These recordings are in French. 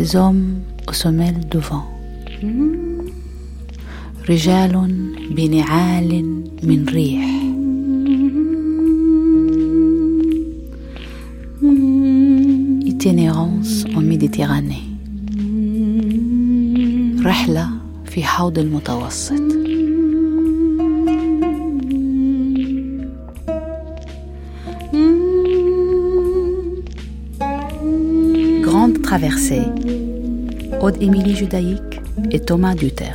des hommes aux semelles de vent. رجال بنعال من ريح itinérance en Méditerranée رحلة في حوض المتوسط Grande traversée Aude Émilie Judaïque et Thomas Duter.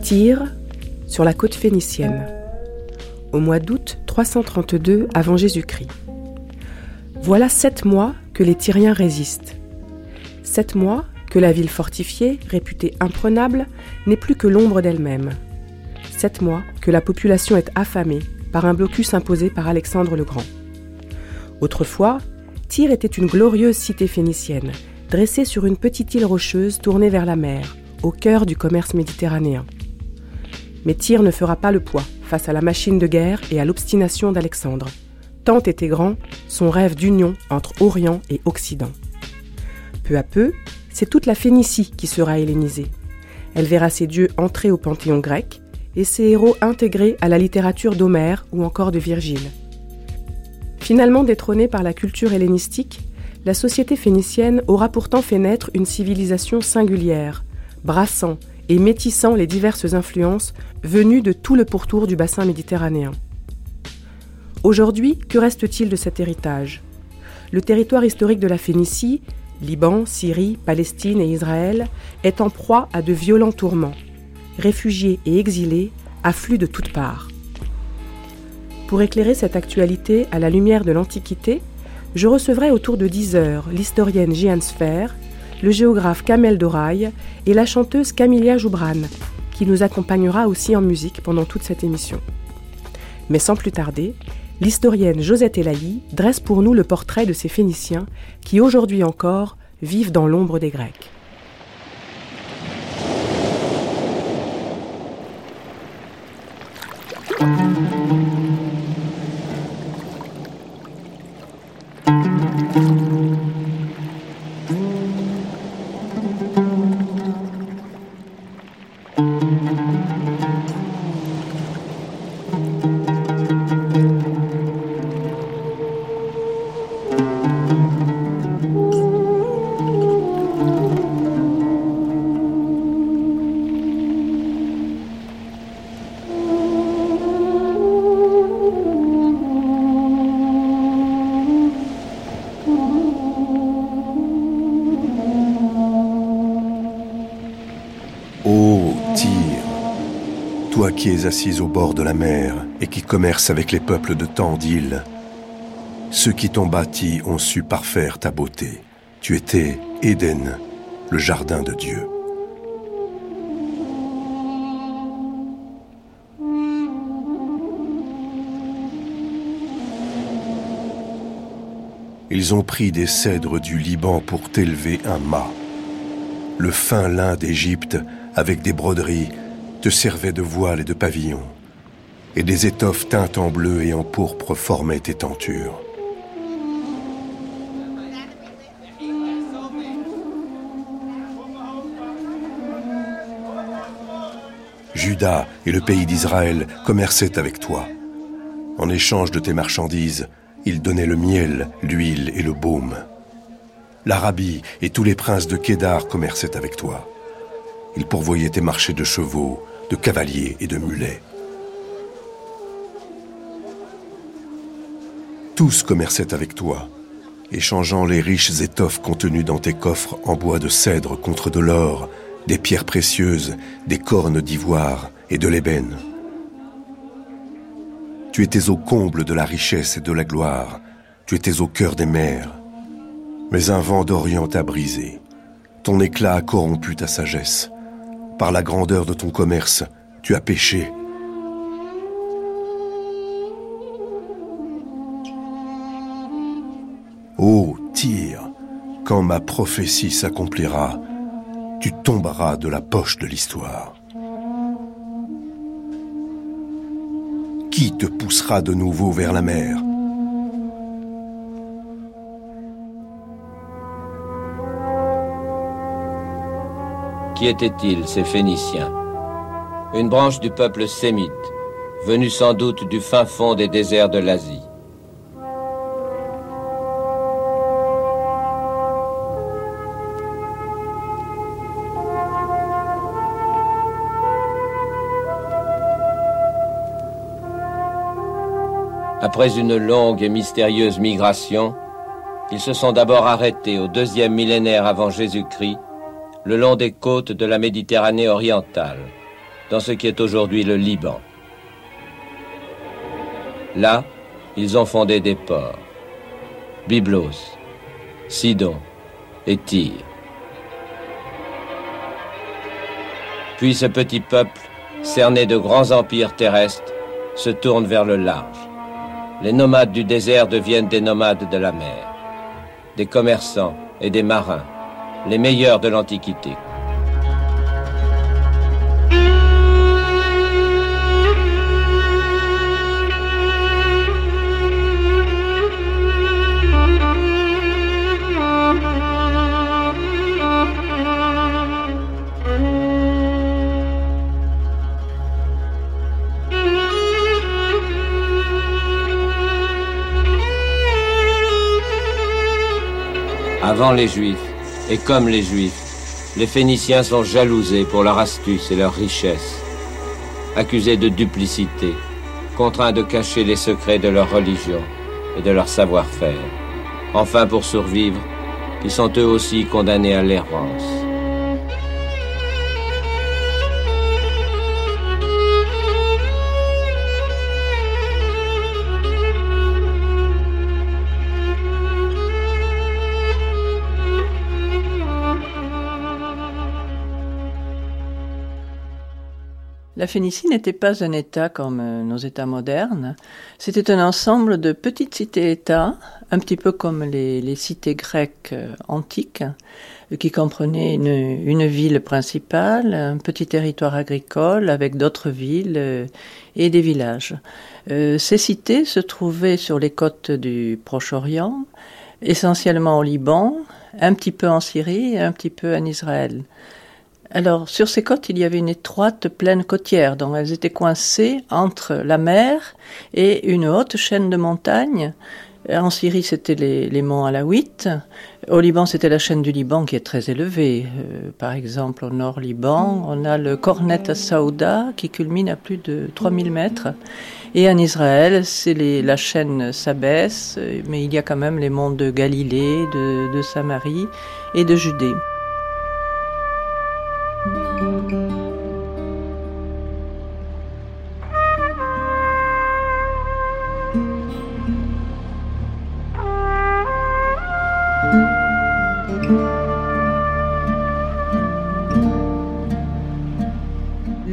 Tyr, sur la côte phénicienne, au mois d'août 332 avant Jésus-Christ. Voilà sept mois que les Tyriens résistent. Sept mois que la ville fortifiée, réputée imprenable, n'est plus que l'ombre d'elle-même. Mois que la population est affamée par un blocus imposé par Alexandre le Grand. Autrefois, Tyr était une glorieuse cité phénicienne, dressée sur une petite île rocheuse tournée vers la mer, au cœur du commerce méditerranéen. Mais Tyr ne fera pas le poids face à la machine de guerre et à l'obstination d'Alexandre. Tant était grand son rêve d'union entre Orient et Occident. Peu à peu, c'est toute la Phénicie qui sera hellénisée. Elle verra ses dieux entrer au panthéon grec et ses héros intégrés à la littérature d'Homère ou encore de Virgile. Finalement détrônée par la culture hellénistique, la société phénicienne aura pourtant fait naître une civilisation singulière, brassant et métissant les diverses influences venues de tout le pourtour du bassin méditerranéen. Aujourd'hui, que reste-t-il de cet héritage? Le territoire historique de la Phénicie, Liban, Syrie, Palestine et Israël, est en proie à de violents tourments. Réfugiés et exilés affluent de toutes parts. Pour éclairer cette actualité à la lumière de l'Antiquité, je recevrai autour de 10 heures l'historienne Jeanne Sfer, le géographe Kamel Doraï et la chanteuse Camilia Joubran, qui nous accompagnera aussi en musique pendant toute cette émission. Mais sans plus tarder, l'historienne Josette Elahi dresse pour nous le portrait de ces Phéniciens qui aujourd'hui encore vivent dans l'ombre des Grecs. Qui es assise au bord de la mer et qui commerce avec les peuples de tant d'îles. Ceux qui t'ont bâti ont su parfaire ta beauté. Tu étais Éden, le jardin de Dieu. Ils ont pris des cèdres du Liban pour t'élever un mât. Le fin lin d'Égypte, avec des broderies, te servaient de voile et de pavillon, et des étoffes teintes en bleu et en pourpre formaient tes tentures. Judas et le pays d'Israël commerçaient avec toi. En échange de tes marchandises, ils donnaient le miel, l'huile et le baume. L'Arabie et tous les princes de Kédar commerçaient avec toi. Ils pourvoyaient tes marchés de chevaux, de cavaliers et de mulets. Tous commerçaient avec toi, échangeant les riches étoffes contenues dans tes coffres en bois de cèdre contre de l'or, des pierres précieuses, des cornes d'ivoire et de l'ébène. Tu étais au comble de la richesse et de la gloire, tu étais au cœur des mers. Mais un vent d'Orient t'a brisé, ton éclat a corrompu ta sagesse. Par la grandeur de ton commerce, tu as péché. Ô Tyr, quand ma prophétie s'accomplira, tu tomberas de la poche de l'histoire. Qui te poussera de nouveau vers la mer Qui étaient-ils, ces Phéniciens? Une branche du peuple sémite, venue sans doute du fin fond des déserts de l'Asie. Après une longue et mystérieuse migration, ils se sont d'abord arrêtés au deuxième millénaire avant Jésus-Christ, le long des côtes de la Méditerranée orientale, dans ce qui est aujourd'hui le Liban. Là, ils ont fondé des ports, Byblos, Sidon et Tyr. Puis ce petit peuple, cerné de grands empires terrestres, se tourne vers le large. Les nomades du désert deviennent des nomades de la mer, des commerçants et des marins, les meilleurs de l'Antiquité. Avant les Juifs, et comme les Juifs, les Phéniciens sont jalousés pour leur astuce et leur richesse, accusés de duplicité, contraints de cacher les secrets de leur religion et de leur savoir-faire. Enfin, pour survivre, ils sont eux aussi condamnés à l'errance. La Phénicie n'était pas un État comme euh, nos États modernes. C'était un ensemble de petites cités-États, un petit peu comme les, cités grecques euh, antiques, euh, qui comprenaient une, ville principale, un petit territoire agricole avec d'autres villes et des villages. ces cités se trouvaient sur les côtes du Proche-Orient, essentiellement au Liban, un petit peu en Syrie et un petit peu en Israël. Alors, sur ces côtes, il y avait une étroite plaine côtière, dont elles étaient coincées entre la mer et une haute chaîne de montagnes. En Syrie, c'était les, monts Alaouites. Au Liban, c'était la chaîne du Liban qui est très élevée. Euh, par exemple, au nord Liban, on a le Cornet à Saouda qui culmine à plus de 3000 mètres. Et en Israël, c'est la chaîne s'abaisse, mais il y a quand même les monts de Galilée, de Samarie et de Judée.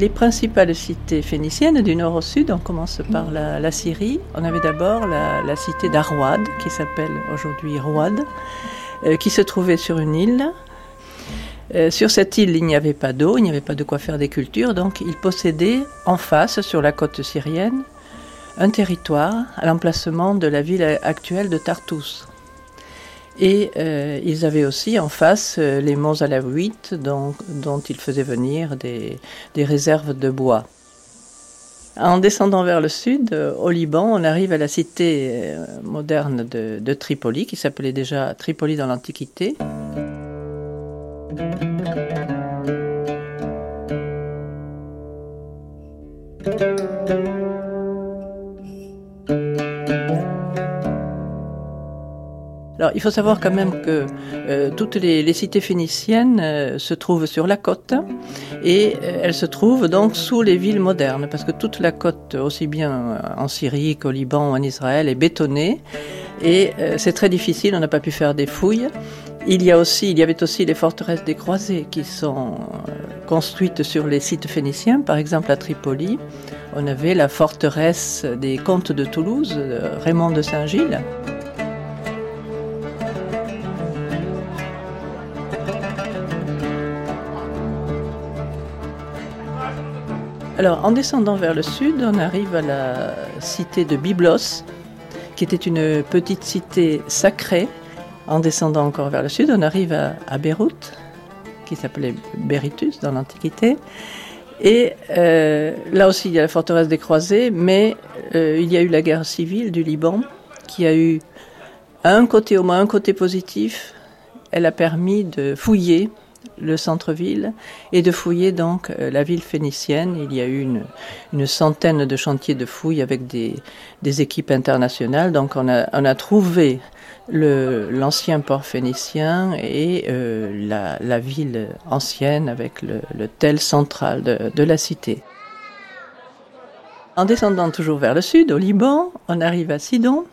Les principales cités phéniciennes du nord au sud, on commence par la, Syrie. On avait d'abord la, cité d'Arwad, qui s'appelle aujourd'hui Rouad, euh, qui se trouvait sur une île. Euh, sur cette île, il n'y avait pas d'eau, il n'y avait pas de quoi faire des cultures, donc ils possédaient en face, sur la côte syrienne, un territoire à l'emplacement de la ville actuelle de Tartous. Et euh, ils avaient aussi en face euh, les monts Alaouites dont, dont ils faisaient venir des, réserves de bois. En descendant vers le sud, au Liban, on arrive à la cité moderne de, de Tripoli, qui s'appelait déjà Tripoli dans l'Antiquité. Alors, il faut savoir quand même que euh, toutes les, cités phéniciennes euh, se trouvent sur la côte et euh, elles se trouvent donc sous les villes modernes parce que toute la côte, aussi bien en Syrie qu'au Liban ou en Israël, est bétonnée et c'est très difficile. On n'a pas pu faire des fouilles. Il y avait aussi les forteresses des croisés qui sont construites sur les sites phéniciens, par exemple à Tripoli. On avait la forteresse des comtes de Toulouse, Raymond de Saint-Gilles. Alors, en descendant vers le sud, on arrive à la cité de Byblos, qui était une petite cité sacrée. En descendant encore vers le sud, on arrive à, Beyrouth, qui s'appelait Berytus dans l'Antiquité. Et euh, là aussi, il y a la forteresse des Croisés, mais euh, il y a eu la guerre civile du Liban, qui a eu un côté, au moins un côté positif. Elle a permis de fouiller le centre-ville et de fouiller donc euh, la ville phénicienne. Il y a eu une, centaine de chantiers de fouilles avec des, équipes internationales. Donc on a trouvé l'ancien port phénicien et euh, la, ville ancienne avec le, le tel central de la cité. En descendant toujours vers le sud, au Liban, on arrive à Sidon,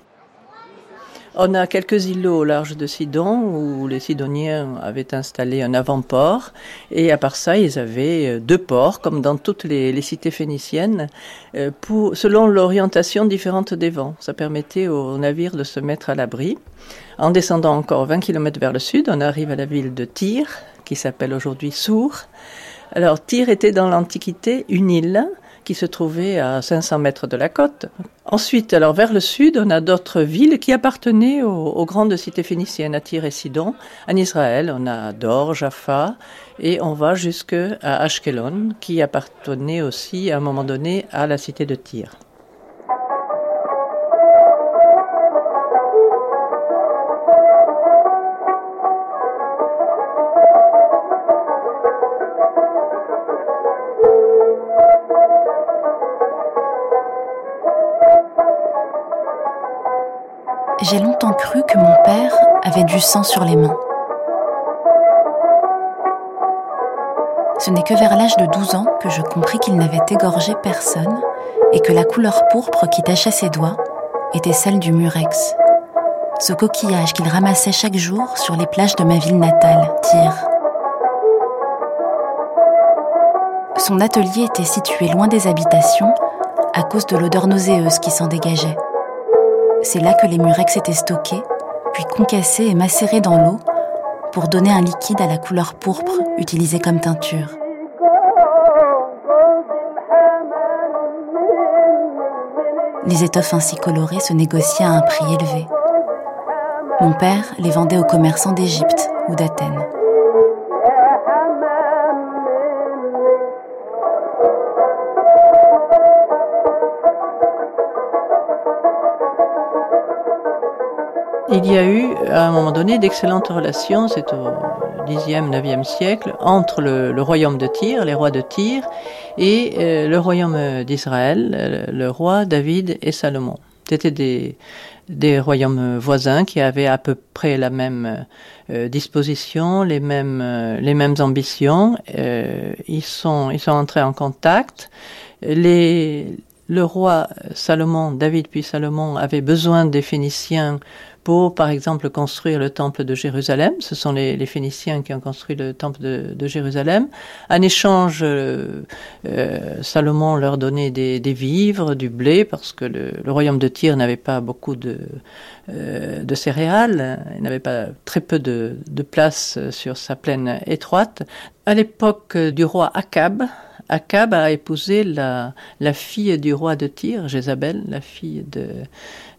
on a quelques îlots au large de Sidon où les Sidoniens avaient installé un avant-port et à part ça, ils avaient euh, deux ports comme dans toutes les, cités phéniciennes euh, selon l'orientation différente des vents. Ça permettait aux navires de se mettre à l'abri. En descendant encore 20 km vers le sud, on arrive à la ville de Tyr qui s'appelle aujourd'hui Sour. Alors Tyr était dans l'Antiquité une île qui se trouvait à 500 mètres de la côte. Ensuite, alors vers le sud, on a d'autres villes qui appartenaient aux, grandes cités phéniciennes, à Tyr et Sidon. En Israël, on a Dor, Jaffa, et on va jusqu'à Ashkelon, qui appartenait aussi à un moment donné à la cité de Tyr. J'ai longtemps cru que mon père avait du sang sur les mains. Ce n'est que vers l'âge de 12 ans que je compris qu'il n'avait égorgé personne et que la couleur pourpre qui tachait ses doigts était celle du murex, ce coquillage qu'il ramassait chaque jour sur les plages de ma ville natale, Tyr. Son atelier était situé loin des habitations à cause de l'odeur nauséeuse qui s'en dégageait. C'est là que les murex étaient stockés, puis concassés et macérés dans l'eau pour donner un liquide à la couleur pourpre utilisé comme teinture. Les étoffes ainsi colorées se négociaient à un prix élevé. Mon père les vendait aux commerçants d'Égypte ou d'Athènes. Il y a eu, à un moment donné, d'excellentes relations, c'est au Xe, IXe siècle, entre le, royaume de Tyr, les rois de Tyr, et euh, le royaume d'Israël, le, roi David et Salomon. C'était des, des royaumes voisins qui avaient à peu près la même euh, disposition, les mêmes, euh, les mêmes ambitions. ils, sont, ils sont entrés en contact. Les, le roi Salomon, David puis Salomon, avait besoin des Phéniciens pour, par exemple, construire le temple de Jérusalem. Ce sont les, Phéniciens qui ont construit le temple de, Jérusalem. En échange, euh, euh, Salomon leur donnait des, vivres, du blé, parce que le, royaume de Tyr n'avait pas beaucoup de, euh, céréales, il n'avait pas très peu de, place sur sa plaine étroite. À l'époque du roi Akab, Akab a épousé la, la fille du roi de Tyr, Jézabel, la fille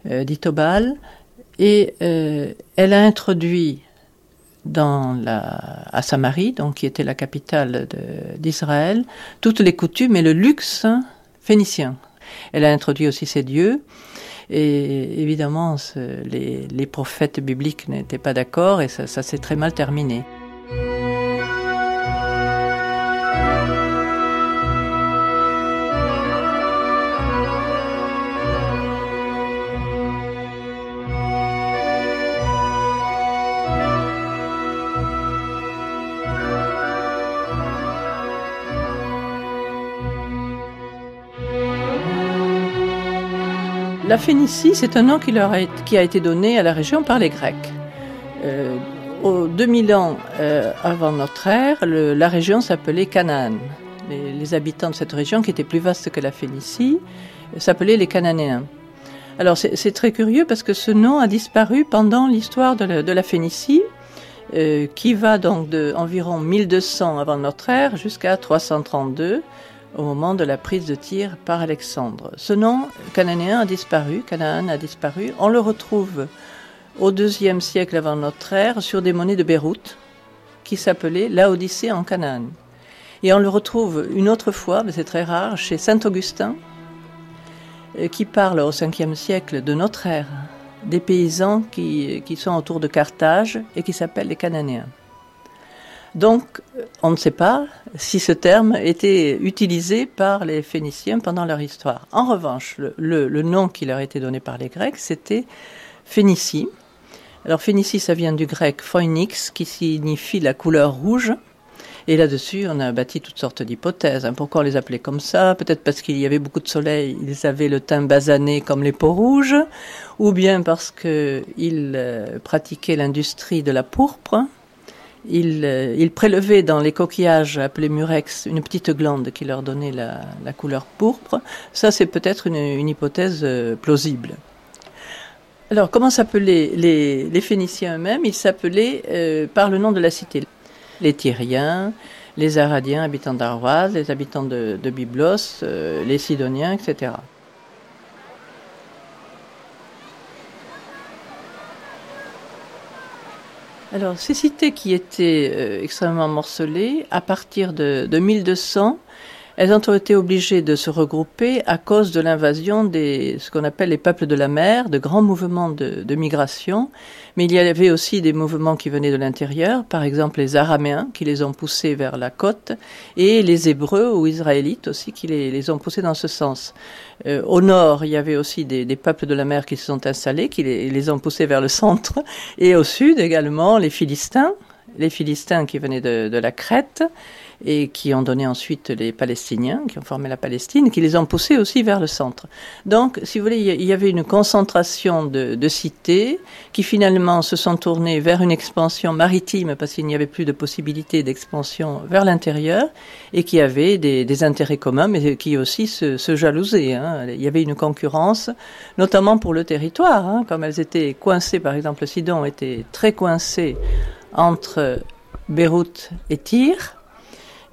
d'Itobal, et euh, elle a introduit dans la, à Samarie, donc qui était la capitale d'Israël, toutes les coutumes et le luxe phénicien. Elle a introduit aussi ses dieux. Et évidemment, les, les, prophètes bibliques n'étaient pas d'accord et ça, ça s'est très mal terminé. La Phénicie, c'est un nom qui, leur a, été donné à la région par les Grecs. Euh, au 2000 ans euh, avant notre ère, la région s'appelait Canaan. Les, habitants de cette région, qui était plus vaste que la Phénicie, s'appelaient les Cananéens. Alors c'est très curieux parce que ce nom a disparu pendant l'histoire de, la Phénicie, euh, qui va donc de environ 1200 avant notre ère jusqu'à 332 au moment de la prise de Tyr par Alexandre. Ce nom cananéen a disparu, Canaan a disparu. On le retrouve au deuxième siècle avant notre ère sur des monnaies de Beyrouth qui s'appelaient l'Odyssée en Canaan. Et on le retrouve une autre fois, mais c'est très rare, chez Saint Augustin, euh, qui parle au 5e siècle de notre ère, des paysans qui, qui sont autour de Carthage et qui s'appellent les Cananéens. Donc, on ne sait pas si ce terme était utilisé par les Phéniciens pendant leur histoire. En revanche, le, nom qui leur était donné par les Grecs, c'était Phénicie. Alors, Phénicie, ça vient du grec phoenix, qui signifie la couleur rouge. Et là-dessus, on a bâti toutes sortes d'hypothèses. Hein. Pourquoi on les appelait comme ça Peut-être parce qu'il y avait beaucoup de soleil, ils avaient le teint basané comme les peaux rouges, ou bien parce qu'ils euh, pratiquaient l'industrie de la pourpre. Ils, euh, prélevaient dans les coquillages appelés murex une petite glande qui leur donnait la, couleur pourpre. Ça, c'est peut-être une, hypothèse euh, plausible. Alors, comment s'appelaient les, Phéniciens eux-mêmes? Ils s'appelaient par le nom de la cité les Tyriens, les Aradiens, habitants d'Arroise, les habitants de, Byblos, euh, les Sidoniens, etc. Alors, ces cités qui étaient euh, extrêmement morcelées, à partir de, de 1200, elles ont été obligées de se regrouper à cause de l'invasion des ce qu'on appelle les peuples de la mer, de grands mouvements de, de, migration. Mais il y avait aussi des mouvements qui venaient de l'intérieur, par exemple les Araméens qui les ont poussés vers la côte, et les Hébreux ou Israélites aussi qui les, les ont poussés dans ce sens. Euh, au nord, il y avait aussi des, des, peuples de la mer qui se sont installés, qui les, les ont poussés vers le centre, et au sud également les Philistins, les Philistins qui venaient de, la Crète et qui ont donné ensuite les Palestiniens, qui ont formé la Palestine, qui les ont poussés aussi vers le centre. Donc, si vous voulez, il y avait une concentration de, cités qui finalement se sont tournées vers une expansion maritime parce qu'il n'y avait plus de possibilité d'expansion vers l'intérieur et qui avaient des, intérêts communs, mais qui aussi se, se jalousaient. Hein. Il y avait une concurrence, notamment pour le territoire, hein, comme elles étaient coincées, par exemple, Sidon était très coincé entre Beyrouth et Tyr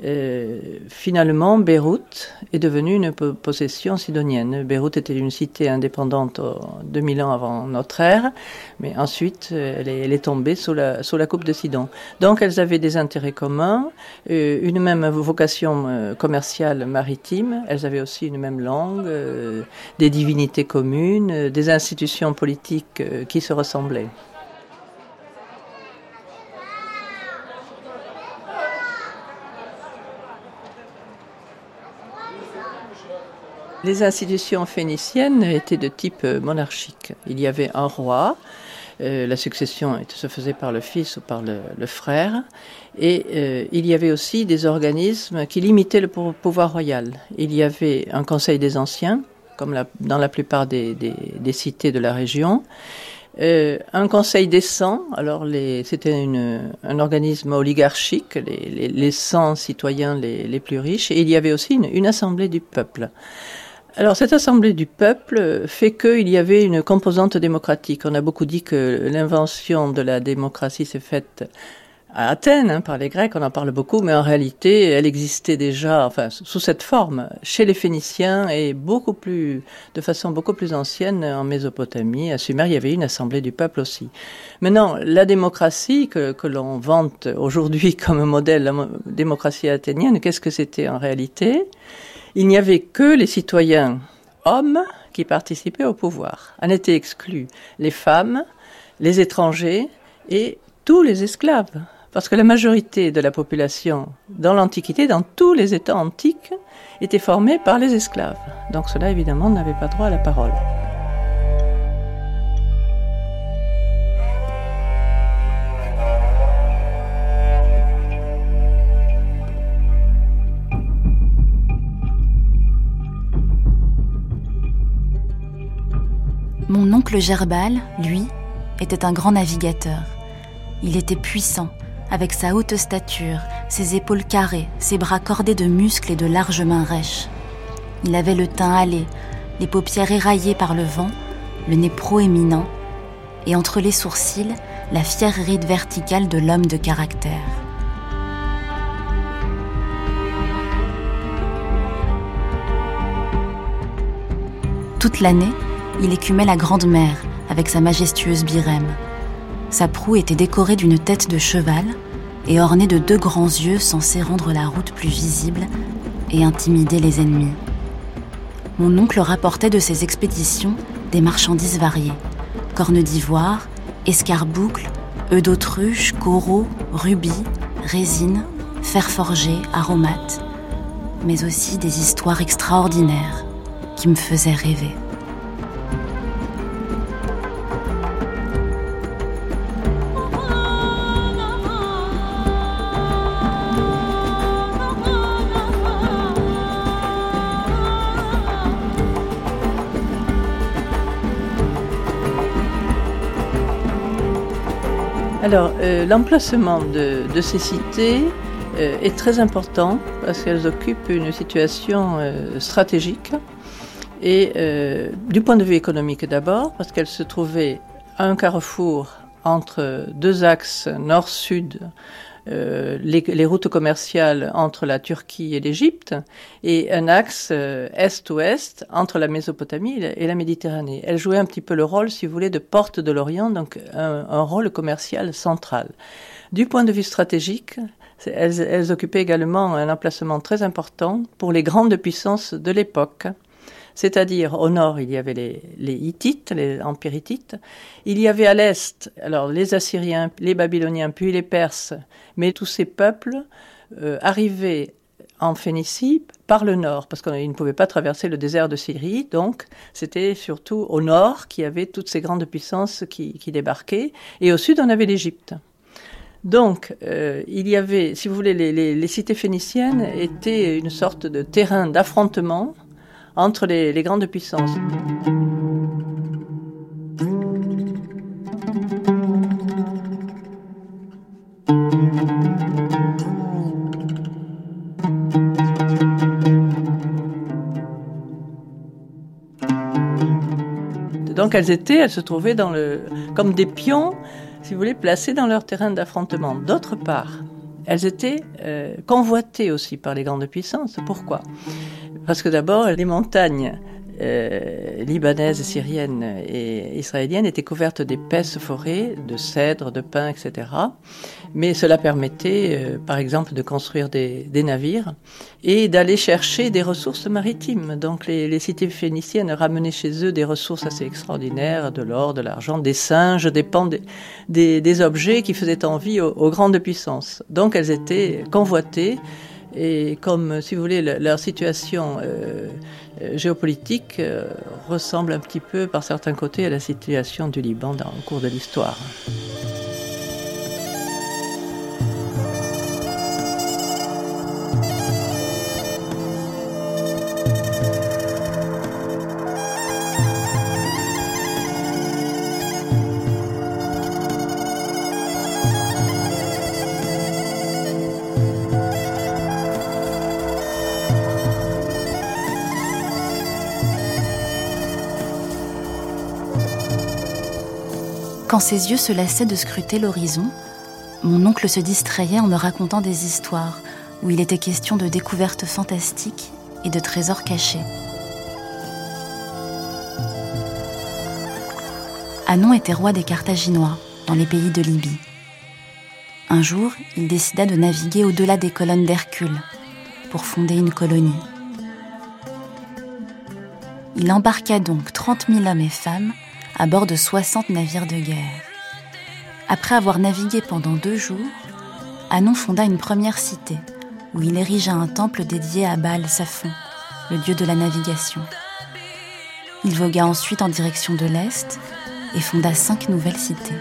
euh, finalement, Beyrouth est devenue une possession sidonienne. Beyrouth était une cité indépendante 2000 ans avant notre ère, mais ensuite euh, elle est, tombée sous la, coupe de Sidon. Donc elles avaient des intérêts communs, euh, une même vocation commerciale maritime, elles avaient aussi une même langue, des divinités communes, des institutions politiques qui se ressemblaient. Les institutions phéniciennes étaient de type euh, monarchique. Il y avait un roi, euh, la succession se faisait par le fils ou par le, frère, et euh, il y avait aussi des organismes qui limitaient le pouvoir royal. Il y avait un conseil des anciens, comme dans la plupart des, cités de la région, un conseil des 100, alors c'était un organisme oligarchique, les, les, 100 citoyens les, plus riches, et il y avait aussi une assemblée du peuple. Alors cette assemblée du peuple fait qu'il y avait une composante démocratique. On a beaucoup dit que l'invention de la démocratie s'est faite à Athènes hein, par les Grecs, on en parle beaucoup, mais en réalité, elle existait déjà, sous cette forme, chez les Phéniciens et beaucoup plus, de façon beaucoup plus ancienne en Mésopotamie. À Sumer, il y avait une assemblée du peuple aussi. Maintenant, la démocratie que, que l'on vante aujourd'hui comme modèle, la démocratie athénienne, qu'est-ce que c'était en réalité? Il n'y avait que les citoyens hommes qui participaient au pouvoir. En étaient exclus les femmes, les étrangers et tous les esclaves. Parce que la majorité de la population dans l'Antiquité, dans tous les États antiques, était formée par les esclaves. Donc cela, évidemment, n'avait pas droit à la parole. Mon oncle Gerbal, lui, était un grand navigateur. Il était puissant, avec sa haute stature, ses épaules carrées, ses bras cordés de muscles et de larges mains rêches. Il avait le teint hâlé, les paupières éraillées par le vent, le nez proéminent, et entre les sourcils, la fière ride verticale de l'homme de caractère. Toute l'année, il écumait la Grande Mer avec sa majestueuse birème. Sa proue était décorée d'une tête de cheval et ornée de deux grands yeux censés rendre la route plus visible et intimider les ennemis. Mon oncle rapportait de ses expéditions des marchandises variées cornes d'ivoire, escarboucles, œufs d'autruche, coraux, rubis, résines, fer forgé, aromates, mais aussi des histoires extraordinaires qui me faisaient rêver. Alors, euh, l'emplacement de, ces cités euh, est très important parce qu'elles occupent une situation euh, stratégique et du point de vue économique d'abord, parce qu'elles se trouvaient à un carrefour entre deux axes nord-sud euh, les, routes commerciales entre la Turquie et l'Égypte et un axe euh, est-ouest entre la Mésopotamie et la, Méditerranée. Elle jouait un petit peu le rôle, si vous voulez, de porte de l'Orient, donc un, rôle commercial central. Du point de vue stratégique, elles, elles occupaient également un emplacement très important pour les grandes puissances de l'époque c'est-à-dire au nord, il y avait les, Hittites, les empires hittites. Il y avait à l'est, alors les Assyriens, les Babyloniens, puis les Perses, mais tous ces peuples euh, arrivaient en Phénicie par le nord, parce qu'ils ne pouvaient pas traverser le désert de Syrie, donc c'était surtout au nord qu'il y avait toutes ces grandes puissances qui, débarquaient, et au sud on avait l'Égypte. Donc, euh, il y avait, si vous voulez, les, cités phéniciennes étaient une sorte de terrain d'affrontement entre les, grandes puissances. Donc elles étaient, elles se trouvaient dans le, comme des pions, si vous voulez, placés dans leur terrain d'affrontement. D'autre part, elles étaient euh, convoitées aussi par les grandes puissances. Pourquoi? Parce que d'abord, les montagnes euh, libanaises, syriennes et israéliennes étaient couvertes d'épaisses forêts, de cèdres, de pins, etc. Mais cela permettait, euh, par exemple, de construire des, navires et d'aller chercher des ressources maritimes. Donc les, cités phéniciennes ramenaient chez eux des ressources assez extraordinaires, de l'or, de l'argent, des singes, des pans, des, objets qui faisaient envie aux, grandes puissances. Donc elles étaient convoitées et comme, si vous voulez, leur situation euh, euh, géopolitique euh, ressemble un petit peu par certains côtés à la situation du Liban dans le cours de l'histoire. Ses yeux se lassaient de scruter l'horizon, mon oncle se distrayait en me racontant des histoires où il était question de découvertes fantastiques et de trésors cachés. Anon était roi des Carthaginois dans les pays de Libye. Un jour, il décida de naviguer au-delà des colonnes d'Hercule pour fonder une colonie. Il embarqua donc 30 000 hommes et femmes à bord de 60 navires de guerre. Après avoir navigué pendant deux jours, Anon fonda une première cité où il érigea un temple dédié à Baal Saphon, le dieu de la navigation. Il vogua ensuite en direction de l'Est et fonda cinq nouvelles cités.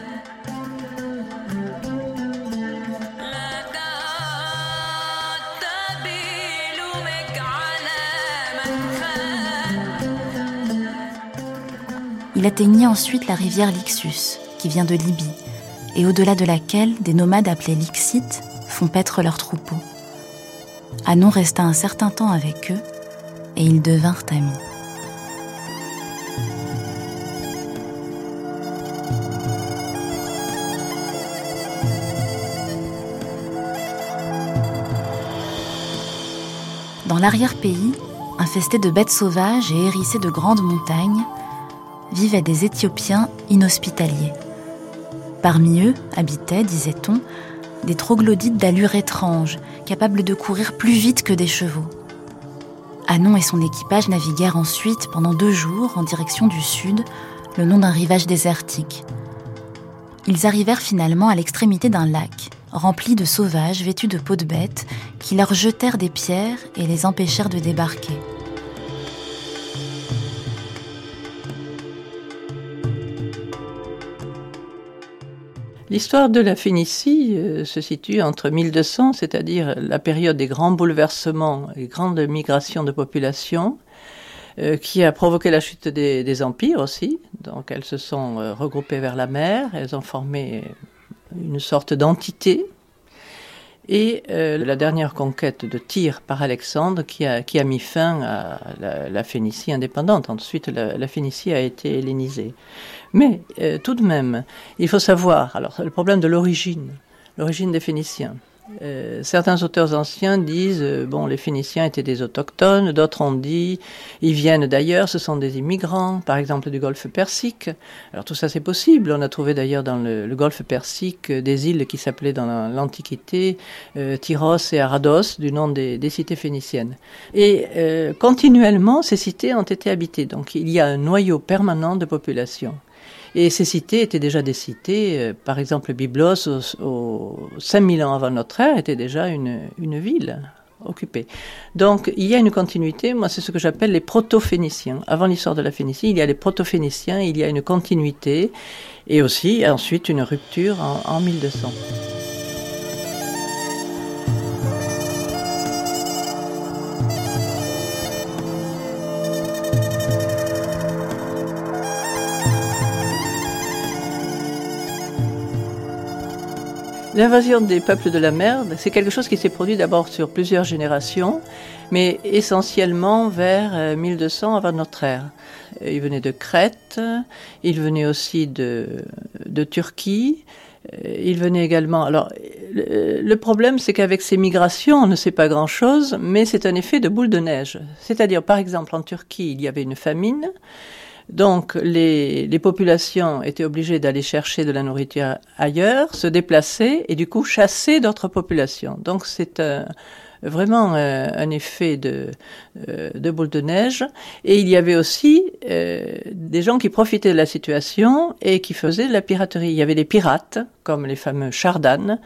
Il atteignit ensuite la rivière Lixus, qui vient de Libye, et au-delà de laquelle des nomades appelés Lixites font paître leurs troupeaux. Anon resta un certain temps avec eux, et ils devinrent amis. Dans l'arrière-pays, infesté de bêtes sauvages et hérissé de grandes montagnes, vivaient des Éthiopiens inhospitaliers. Parmi eux habitaient, disait-on, des troglodytes d'allure étrange, capables de courir plus vite que des chevaux. Anon et son équipage naviguèrent ensuite pendant deux jours en direction du sud, le long d'un rivage désertique. Ils arrivèrent finalement à l'extrémité d'un lac, rempli de sauvages vêtus de peaux de bêtes, qui leur jetèrent des pierres et les empêchèrent de débarquer. L'histoire de la Phénicie euh, se situe entre 1200, c'est-à-dire la période des grands bouleversements et grandes migrations de population, euh, qui a provoqué la chute des, empires aussi. Donc elles se sont euh, regroupées vers la mer, elles ont formé une sorte d'entité et la dernière conquête de Tyr par Alexandre qui a mis fin à la, Phénicie indépendante. Ensuite, la, Phénicie a été hellénisée. Mais euh, tout de même, il faut savoir, alors le problème de l'origine, l'origine des Phéniciens. Euh, certains auteurs anciens disent euh, bon les Phéniciens étaient des autochtones, d'autres ont dit ils viennent d'ailleurs, ce sont des immigrants, par exemple du Golfe Persique. Alors tout ça c'est possible. On a trouvé d'ailleurs dans le, Golfe Persique des îles qui s'appelaient dans l'Antiquité Tyros et Arados du nom des, des cités phéniciennes. Et continuellement ces cités ont été habitées. Donc il y a un noyau permanent de population. Et ces cités étaient déjà des cités, euh, par exemple Byblos, au, 5000 ans avant notre ère, était déjà une, ville occupée. Donc il y a une continuité, moi c'est ce que j'appelle les proto-phéniciens. Avant l'histoire de la Phénicie, il y a les proto-phéniciens, il y a une continuité, et aussi ensuite une rupture en 1200. L'invasion des peuples de la mer, c'est quelque chose qui s'est produit d'abord sur plusieurs générations, mais essentiellement vers 1200 euh, avant notre ère. Euh, ils venaient de Crète, ils venaient aussi de, de Turquie, euh, ils venaient également. Alors, le problème, c'est qu'avec ces migrations, on ne sait pas grand-chose, mais c'est un effet de boule de neige. C'est-à-dire, par exemple, en Turquie, il y avait une famine. Donc les, populations étaient obligées d'aller chercher de la nourriture ailleurs, se déplacer et du coup chasser d'autres populations. Donc c'est vraiment euh, un effet de, euh, de, boule de neige. Et il y avait aussi euh, des gens qui profitaient de la situation et qui faisaient de la piraterie. Il y avait des pirates, comme les fameux Chardanes,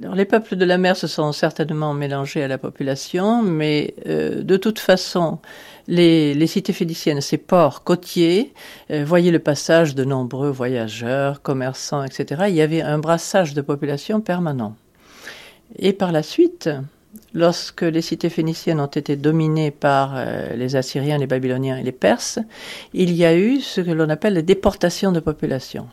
alors, les peuples de la mer se sont certainement mélangés à la population, mais de toute façon, les, cités phéniciennes, ces ports côtiers, euh, voyaient le passage de nombreux voyageurs, commerçants, etc. Il y avait un brassage de population permanent. Et par la suite, lorsque les cités phéniciennes ont été dominées par euh, les Assyriens, les Babyloniens et les Perses, il y a eu ce que l'on appelle la déportation de population.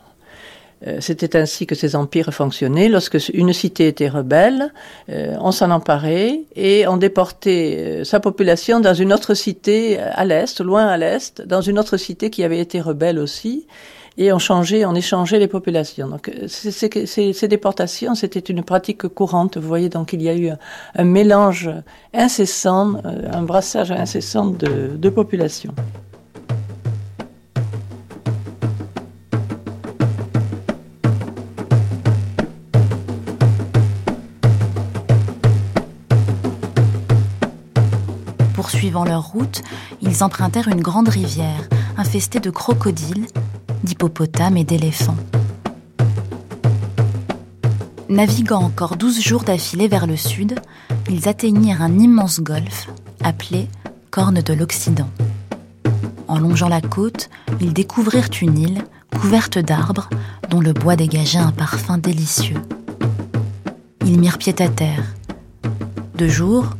Euh, c'était ainsi que ces empires fonctionnaient. Lorsque une cité était rebelle, euh, on s'en emparait et on déportait euh, sa population dans une autre cité à l'est, loin à l'est, dans une autre cité qui avait été rebelle aussi. Et on changeait, on échangeait les populations. Donc, ces, déportations, c'était une pratique courante. Vous voyez, donc il y a eu un, mélange incessant, un brassage incessant de, de populations. Leur route, ils empruntèrent une grande rivière, infestée de crocodiles, d'hippopotames et d'éléphants. Naviguant encore douze jours d'affilée vers le sud, ils atteignirent un immense golfe appelé Corne de l'Occident. En longeant la côte, ils découvrirent une île couverte d'arbres dont le bois dégageait un parfum délicieux. Ils mirent pied à terre. De jour,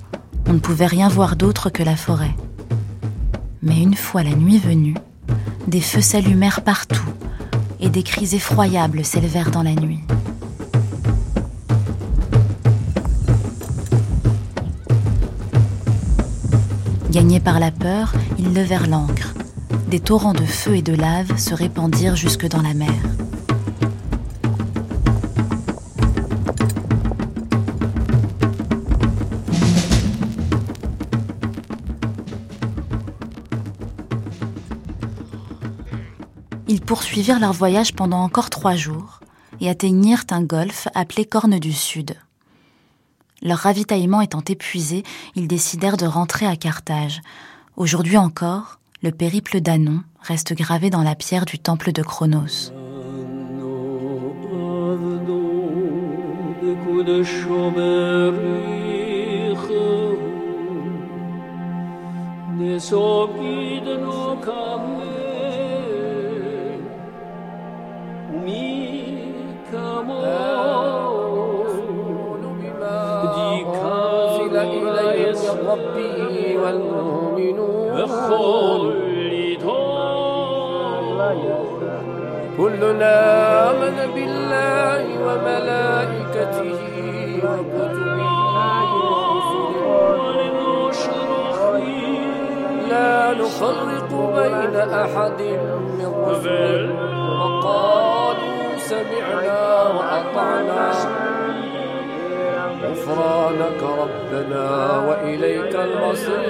on ne pouvait rien voir d'autre que la forêt. Mais une fois la nuit venue, des feux s'allumèrent partout et des cris effroyables s'élevèrent dans la nuit. Gagnés par la peur, ils levèrent l'ancre. Des torrents de feu et de lave se répandirent jusque dans la mer. Poursuivirent leur voyage pendant encore trois jours et atteignirent un golfe appelé Corne du Sud. Leur ravitaillement étant épuisé, ils décidèrent de rentrer à Carthage. Aujourd'hui encore, le périple d'Anon reste gravé dans la pierre du temple de Chronos. كلنا آمن بالله وملائكته وكتبه لا نفرق بين أحد من رسله وقالوا سمعنا وأطعنا غفرانك ربنا وإليك المصير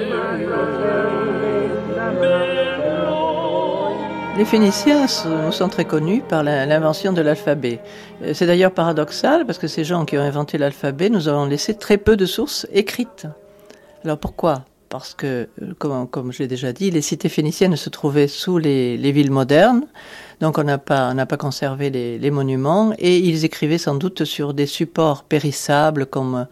Les Phéniciens sont très connus par l'invention de l'alphabet. Euh, c'est d'ailleurs paradoxal parce que ces gens qui ont inventé l'alphabet nous ont laissé très peu de sources écrites. Alors pourquoi Parce que, euh, comme, comme je l'ai déjà dit, les cités phéniciennes se trouvaient sous les, les villes modernes. Donc on n'a pas, conservé les, monuments et ils écrivaient sans doute sur des supports périssables comme euh,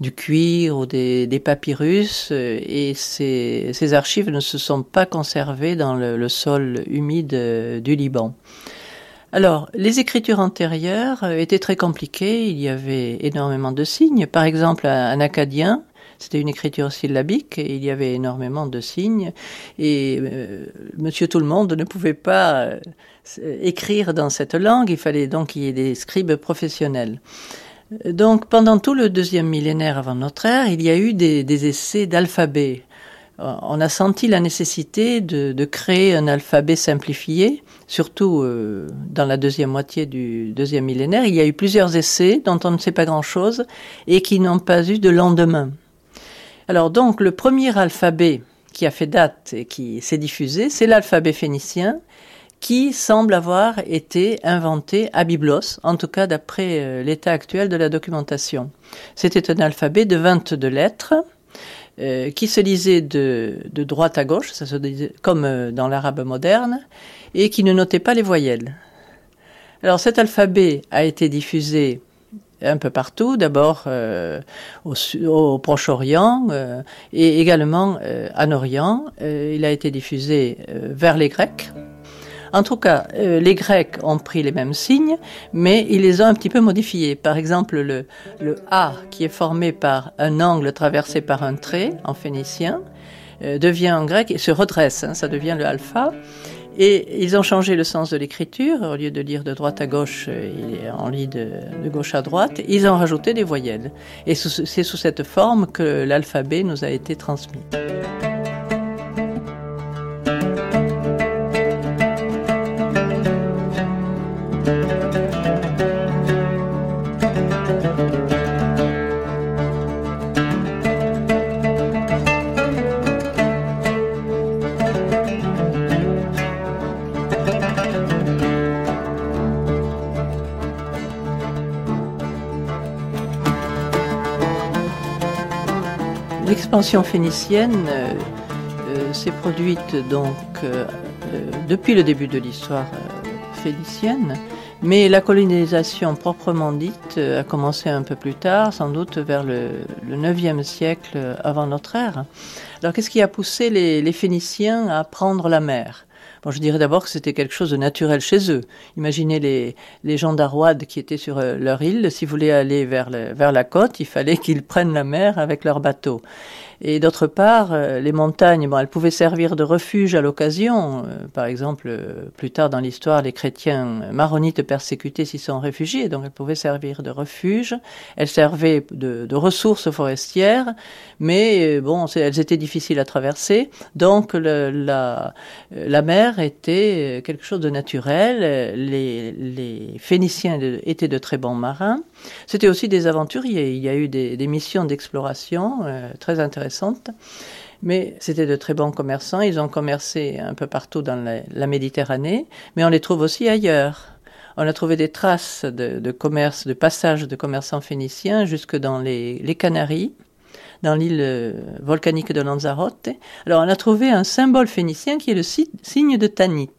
du cuir ou des, papyrus euh, et ces, archives ne se sont pas conservées dans le, le sol humide euh, du Liban. Alors, les écritures antérieures étaient très compliquées, il y avait énormément de signes. Par exemple, un acadien, c'était une écriture syllabique et il y avait énormément de signes et euh, monsieur tout le monde ne pouvait pas euh, écrire dans cette langue, il fallait donc qu'il y ait des scribes professionnels. Donc pendant tout le deuxième millénaire avant notre ère, il y a eu des, essais d'alphabet. On a senti la nécessité de, créer un alphabet simplifié, surtout euh, dans la deuxième moitié du deuxième millénaire. Il y a eu plusieurs essais dont on ne sait pas grand-chose et qui n'ont pas eu de lendemain. Alors donc le premier alphabet qui a fait date et qui s'est diffusé, c'est l'alphabet phénicien qui semble avoir été inventé à Byblos, en tout cas d'après euh, l'état actuel de la documentation. C'était un alphabet de 22 lettres euh, qui se lisait de, de, droite à gauche, ça se disait, comme euh, dans l'arabe moderne, et qui ne notait pas les voyelles. Alors cet alphabet a été diffusé un peu partout, d'abord euh, au, Proche-Orient euh, et également en Orient. Euh, il a été diffusé vers les Grecs. En tout cas, les Grecs ont pris les mêmes signes, mais ils les ont un petit peu modifiés. Par exemple, le, le A, qui est formé par un angle traversé par un trait en phénicien, devient en grec et se redresse, hein, ça devient le alpha. Et ils ont changé le sens de l'écriture. Au lieu de lire de droite à gauche, on lit de, de gauche à droite. Ils ont rajouté des voyelles. Et c'est sous cette forme que l'alphabet nous a été transmis. L'expansion phénicienne euh, euh, s'est produite donc euh, depuis le début de l'histoire phénicienne, mais la colonisation proprement dite a commencé un peu plus tard, sans doute vers le, le 9e siècle avant notre ère. Alors qu'est-ce qui a poussé les, les Phéniciens à prendre la mer? Je dirais d'abord que c'était quelque chose de naturel chez eux. Imaginez les, les gens d'Arwad qui étaient sur leur île. S'ils voulaient aller vers, vers la côte, il fallait qu'ils prennent la mer avec leur bateau. Et d'autre part, euh, les montagnes, bon, elles pouvaient servir de refuge à l'occasion. Euh, par exemple, euh, plus tard dans l'histoire, les chrétiens maronites persécutés s'y sont réfugiés, donc elles pouvaient servir de refuge. Elles servaient de, ressources forestières, mais bon, elles étaient difficiles à traverser. Donc la, mer était quelque chose de naturel. Les Phéniciens étaient de très bons marins. C'était aussi des aventuriers. Il y a eu des, missions d'exploration euh, très intéressantes. Mais c'était de très bons commerçants. Ils ont commercé un peu partout dans la, Méditerranée, mais on les trouve aussi ailleurs. On a trouvé des traces de, commerce, de passage de commerçants phéniciens jusque dans les, Canaries, dans l'île euh, volcanique de Lanzarote. Alors on a trouvé un symbole phénicien qui est le si- signe de Tanit.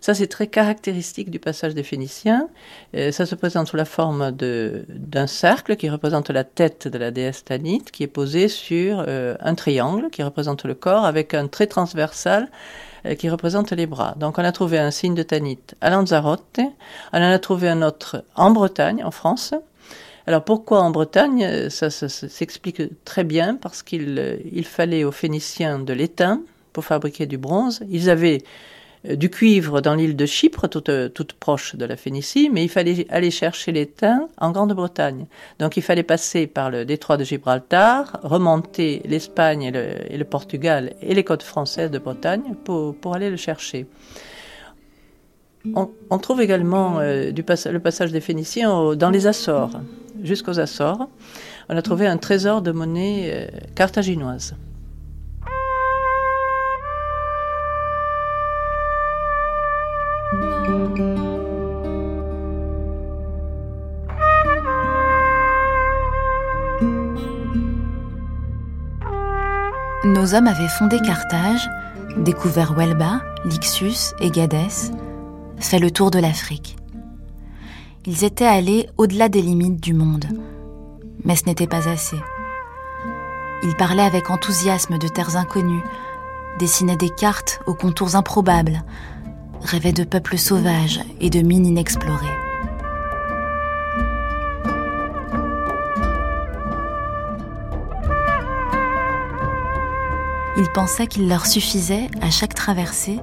Ça, c'est très caractéristique du passage des Phéniciens. Euh, ça se présente sous la forme d'un cercle qui représente la tête de la déesse Tanit, qui est posé sur euh, un triangle qui représente le corps, avec un trait transversal euh, qui représente les bras. Donc, on a trouvé un signe de Tanit à Lanzarote. On en a trouvé un autre en Bretagne, en France. Alors pourquoi en Bretagne? Ça, ça, s'explique très bien parce qu'il il fallait aux Phéniciens de l'étain pour fabriquer du bronze. Ils avaient du cuivre dans l'île de Chypre, toute, euh, toute proche de la Phénicie, mais il fallait aller chercher l'étain en Grande-Bretagne. Donc il fallait passer par le détroit de Gibraltar, remonter l'Espagne et le, Portugal et les côtes françaises de Bretagne pour, aller le chercher. On, trouve également euh, le passage des Phéniciens dans les Açores, jusqu'aux Açores. On a trouvé un trésor de monnaie euh, carthaginoise. Nos hommes avaient fondé Carthage, découvert Huelba, Lixus et Gadès, fait le tour de l'Afrique. Ils étaient allés au-delà des limites du monde, mais ce n'était pas assez. Ils parlaient avec enthousiasme de terres inconnues, dessinaient des cartes aux contours improbables, rêvaient de peuples sauvages et de mines inexplorées. Ils pensaient qu'il leur suffisait, à chaque traversée,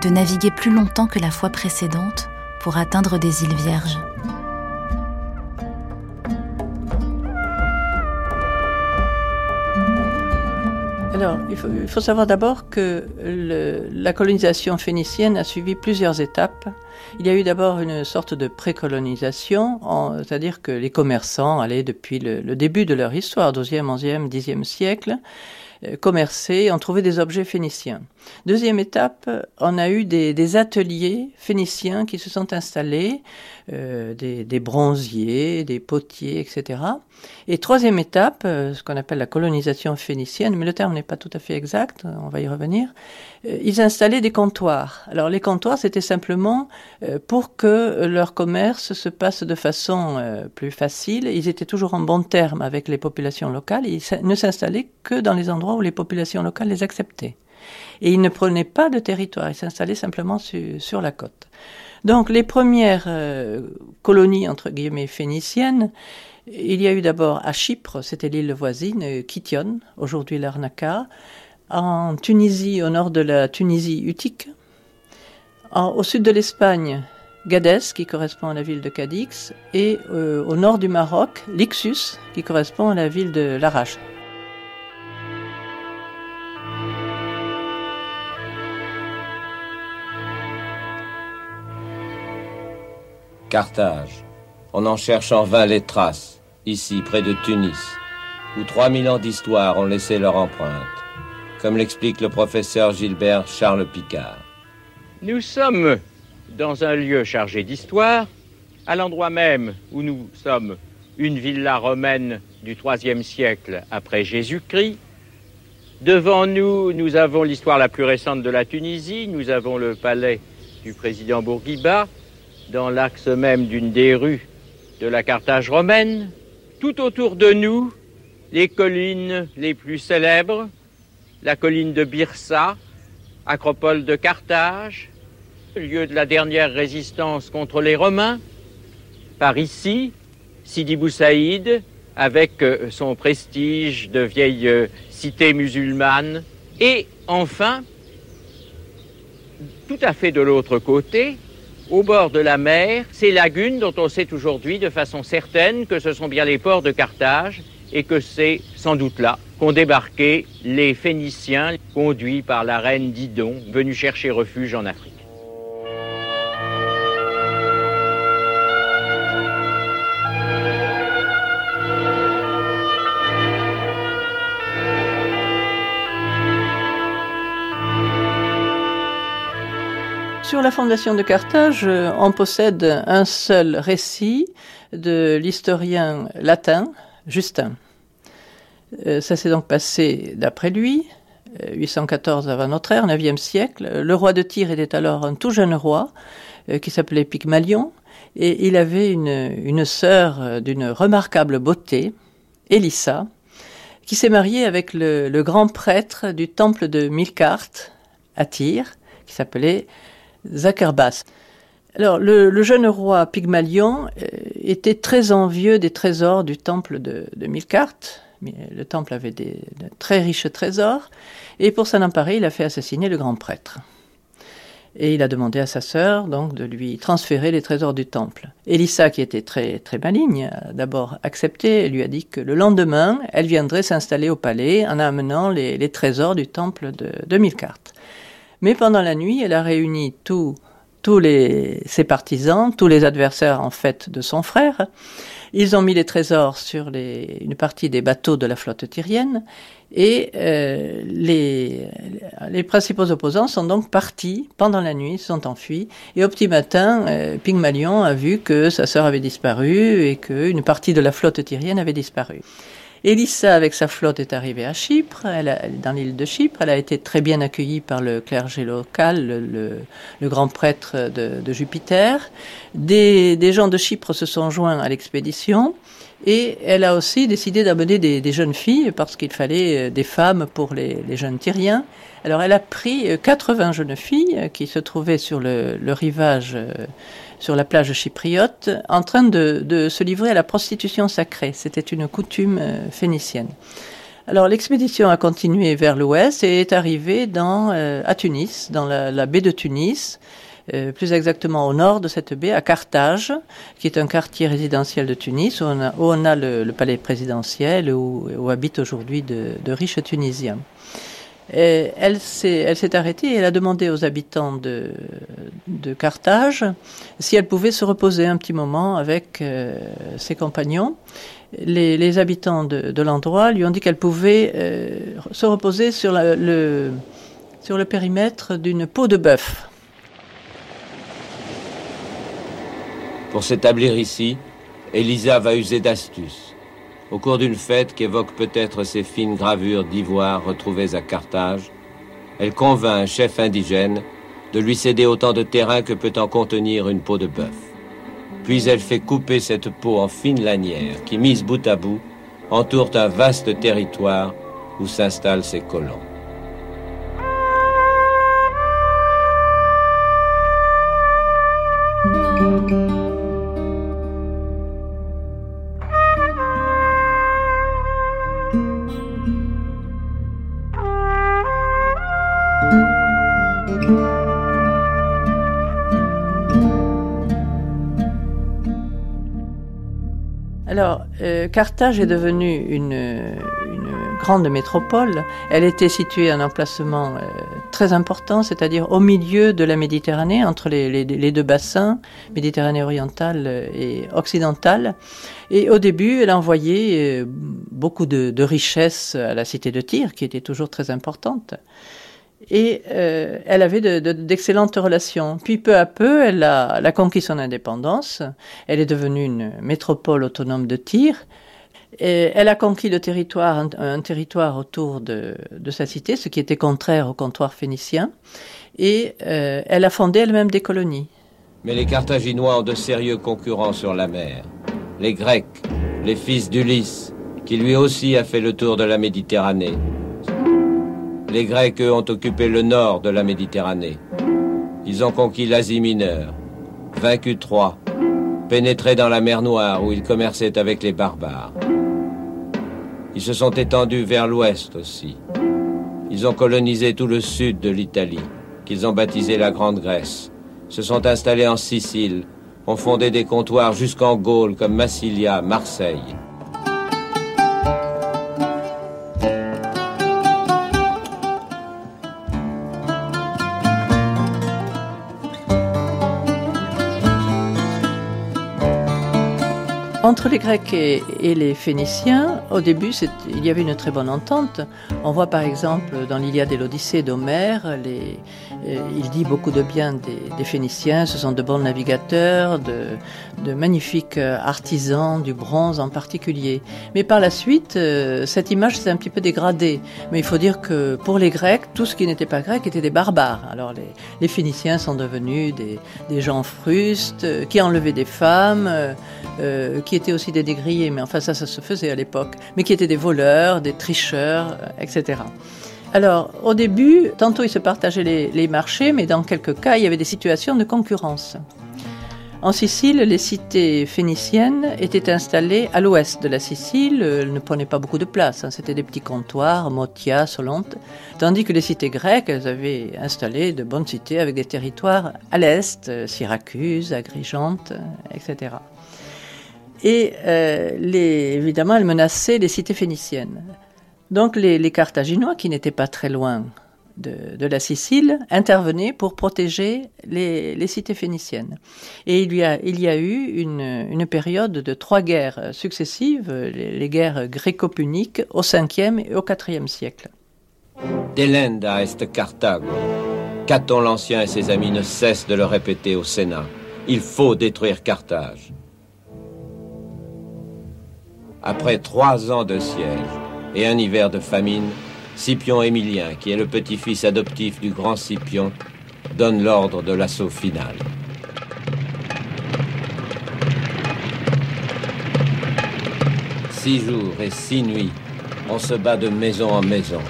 de naviguer plus longtemps que la fois précédente pour atteindre des îles vierges. Alors, il faut, savoir d'abord que la colonisation phénicienne a suivi plusieurs étapes. Il y a eu d'abord une sorte de précolonisation, c'est-à-dire que les commerçants allaient depuis le, le début de leur histoire, 12e, 11e, 10e siècle, commercer, ont trouvé des objets phéniciens. Deuxième étape, on a eu des, ateliers phéniciens qui se sont installés, euh, des, bronziers, des potiers, etc. Et troisième étape, euh, ce qu'on appelle la colonisation phénicienne, mais le terme n'est pas tout à fait exact, on va y revenir, euh, ils installaient des comptoirs. Alors les comptoirs, c'était simplement euh, pour que leur commerce se passe de façon euh, plus facile. Ils étaient toujours en bon terme avec les populations locales. Ils ne s'installaient que dans les endroits où les populations locales les acceptaient. Et ils ne prenaient pas de territoire, ils s'installaient simplement su- sur la côte. Donc les premières euh, colonies, entre guillemets, phéniciennes, il y a eu d'abord à Chypre, c'était l'île voisine, euh, Kition, aujourd'hui Larnaca, en Tunisie, au nord de la Tunisie utique, au sud de l'Espagne, Gadès, qui correspond à la ville de Cadix, et euh, au nord du Maroc, Lixus, qui correspond à la ville de Larache. Carthage. On en cherche en vain les traces, ici près de Tunis, où 3000 ans d'histoire ont laissé leur empreinte, comme l'explique le professeur Gilbert Charles Picard. Nous sommes dans un lieu chargé d'histoire, à l'endroit même où nous sommes une villa romaine du IIIe siècle après Jésus-Christ. Devant nous, nous avons l'histoire la plus récente de la Tunisie, nous avons le palais du président Bourguiba, dans l'axe même d'une des rues de la Carthage romaine. Tout autour de nous, les collines les plus célèbres, la colline de Byrsa, acropole de Carthage, lieu de la dernière résistance contre les Romains. Par ici, Sidi Bou Saïd, avec euh, son prestige de vieille euh, cité musulmane. Et enfin, tout à fait de l'autre côté, au bord de la mer, ces lagunes dont on sait aujourd'hui de façon certaine que ce sont bien les ports de Carthage et que c'est sans doute là qu'ont débarqué les Phéniciens conduits par la reine Didon venus chercher refuge en Afrique. Sur la fondation de Carthage, euh, on possède un seul récit de l'historien latin Justin. Euh, ça s'est donc passé d'après lui, 814 avant notre ère, 9e siècle. Le roi de Tyr était alors un tout jeune roi qui s'appelait Pygmalion et il avait une, une sœur d'une remarquable beauté, Elissa, qui s'est mariée avec le, grand prêtre du temple de Milcart à Tyr, qui s'appelait Zacherbas. Alors, le, jeune roi Pygmalion euh, était très envieux des trésors du temple de, de Milcart. Le temple avait des, de très riches trésors, et pour s'en emparer, il a fait assassiner le grand prêtre. Et il a demandé à sa sœur donc de lui transférer les trésors du temple. Elissa, qui était très très maligne, a d'abord accepté et lui a dit que le lendemain, elle viendrait s'installer au palais en amenant les, trésors du temple de, de Milcart. Mais pendant la nuit, elle a réuni tous tous les, ses partisans, tous les adversaires en fait de son frère. Ils ont mis les trésors sur une partie des bateaux de la flotte tyrienne et euh, les, principaux opposants sont donc partis pendant la nuit, sont enfuis. Et au petit matin, euh, Pygmalion a vu que sa sœur avait disparu et qu'une partie de la flotte tyrienne avait disparu. Élissa, avec sa flotte, est arrivée à Chypre, elle, a, dans l'île de Chypre. Elle a été très bien accueillie par le clergé local, le, le, grand prêtre de, de Jupiter. Des, des, gens de Chypre se sont joints à l'expédition. Et elle a aussi décidé d'amener des, des, jeunes filles parce qu'il fallait euh, des femmes pour les, les, jeunes Tyriens. Alors elle a pris 80 euh, jeunes filles qui se trouvaient sur le, le rivage euh, sur la plage chypriote, en train de, de se livrer à la prostitution sacrée. C'était une coutume euh, phénicienne. Alors l'expédition a continué vers l'ouest et est arrivée dans, euh, à Tunis, dans la, la, baie de Tunis, euh, plus exactement au nord de cette baie, à Carthage, qui est un quartier résidentiel de Tunis, où on a, où on a le, le, palais présidentiel, où, où habitent aujourd'hui de, de riches Tunisiens. Et elle s'est arrêtée et elle a demandé aux habitants de, Carthage si elle pouvait se reposer un petit moment avec euh, ses compagnons. Les, habitants de, l'endroit lui ont dit qu'elle pouvait euh, se reposer sur, le, sur le périmètre d'une peau de bœuf. Pour s'établir ici, Elisa va user d'astuce au cours d'une fête qu'évoquent peut-être ces fines gravures d'ivoire retrouvées à Carthage, elle convainc un chef indigène de lui céder autant de terrain que peut en contenir une peau de bœuf. Puis elle fait couper cette peau en fines lanières qui, mises bout à bout, entourent un vaste territoire où s'installent ses colons. Alors, euh, Carthage est devenue une, grande métropole. Elle était située à un emplacement euh, très important, c'est-à-dire au milieu de la Méditerranée, entre les, deux bassins, Méditerranée orientale et occidentale. Et au début, elle envoyait euh, beaucoup de, de richesses à la cité de Tyr, qui était toujours très importante et euh, elle avait d'excellentes de, relations. Puis peu à peu, elle a, conquis son indépendance. Elle est devenue une métropole autonome de Tyr. Et elle a conquis le territoire, un, territoire autour de, de, sa cité, ce qui était contraire au comptoir phénicien. Et euh, elle a fondé elle-même des colonies. Mais les Carthaginois ont de sérieux concurrents sur la mer. Les Grecs, les fils d'Ulysse, qui lui aussi a fait le tour de la Méditerranée, les Grecs, eux, ont occupé le nord de la Méditerranée. Ils ont conquis l'Asie mineure, vaincu Troie, pénétré dans la mer Noire où ils commerçaient avec les barbares. Ils se sont étendus vers l'ouest aussi. Ils ont colonisé tout le sud de l'Italie, qu'ils ont baptisé la Grande Grèce, se sont installés en Sicile, ont fondé des comptoirs jusqu'en Gaule comme Massilia, Marseille. Entre les Grecs et, les Phéniciens, au début, il y avait une très bonne entente. On voit par exemple dans l'Iliade et l'Odyssée d'Homère, euh, il dit beaucoup de bien des, Phéniciens. Ce sont de bons navigateurs, de, magnifiques euh, artisans, du bronze en particulier. Mais par la suite, euh, cette image s'est un petit peu dégradée. Mais il faut dire que pour les Grecs, tout ce qui n'était pas grec était des barbares. Alors les, Phéniciens sont devenus des, gens frustes, qui enlevaient des femmes. Euh, qui étaient aussi des dégriers, mais enfin ça, ça se faisait à l'époque, mais qui étaient des voleurs, des tricheurs, euh, etc. Alors, au début, tantôt ils se partageaient les, marchés, mais dans quelques cas, il y avait des situations de concurrence. En Sicile, les cités phéniciennes étaient installées à l'ouest de la Sicile, elles ne prenaient pas beaucoup de place, hein. c'était des petits comptoirs, Motia, Solonte, tandis que les cités grecques, elles avaient installé de bonnes cités avec des territoires à l'est, euh, Syracuse, Agrigente, etc et euh, les, évidemment, elle menaçait les cités phéniciennes. Donc les, Carthaginois, qui n'étaient pas très loin de, la Sicile, intervenaient pour protéger les, cités phéniciennes. Et il y a, eu une, période de trois guerres successives, les, guerres gréco-puniques au 5e et au 4e siècle. Delenda est Carthago. Caton l'Ancien et ses amis ne cessent de le répéter au Sénat. Il faut détruire Carthage. Après trois ans de siège et un hiver de famine, Scipion Émilien, qui est le petit-fils adoptif du grand Scipion, donne l'ordre de l'assaut final. Six jours et six nuits, on se bat de maison en maison,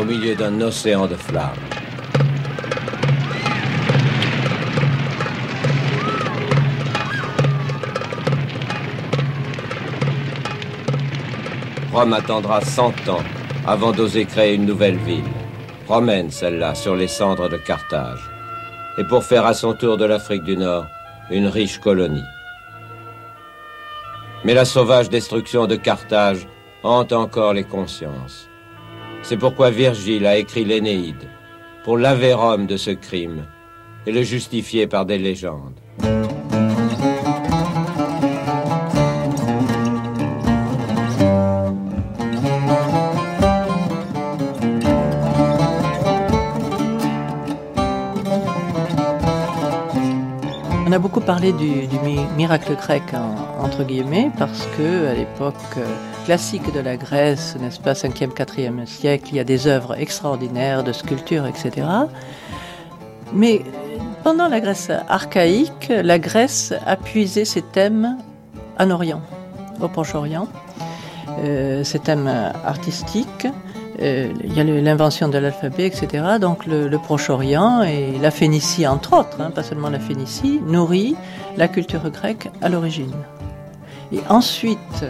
au milieu d'un océan de flammes. Rome attendra cent ans avant d'oser créer une nouvelle ville. Romaine, celle-là, sur les cendres de Carthage. Et pour faire à son tour de l'Afrique du Nord une riche colonie. Mais la sauvage destruction de Carthage hante encore les consciences. C'est pourquoi Virgile a écrit l'Énéide, pour laver Rome de ce crime et le justifier par des légendes. A beaucoup parlé du, miracle grec, entre guillemets, parce que à l'époque euh, classique de la Grèce, n'est-ce pas, 5e, 4e siècle, il y a des œuvres extraordinaires de sculpture, etc. Mais pendant la Grèce archaïque, la Grèce a puisé ses thèmes en Orient, au Proche-Orient, euh, ces thèmes artistiques. Euh, il y a l'invention de l'alphabet, etc. Donc le, Proche-Orient et la Phénicie, entre autres, hein, pas seulement la Phénicie, nourrit la culture grecque à l'origine. Et ensuite,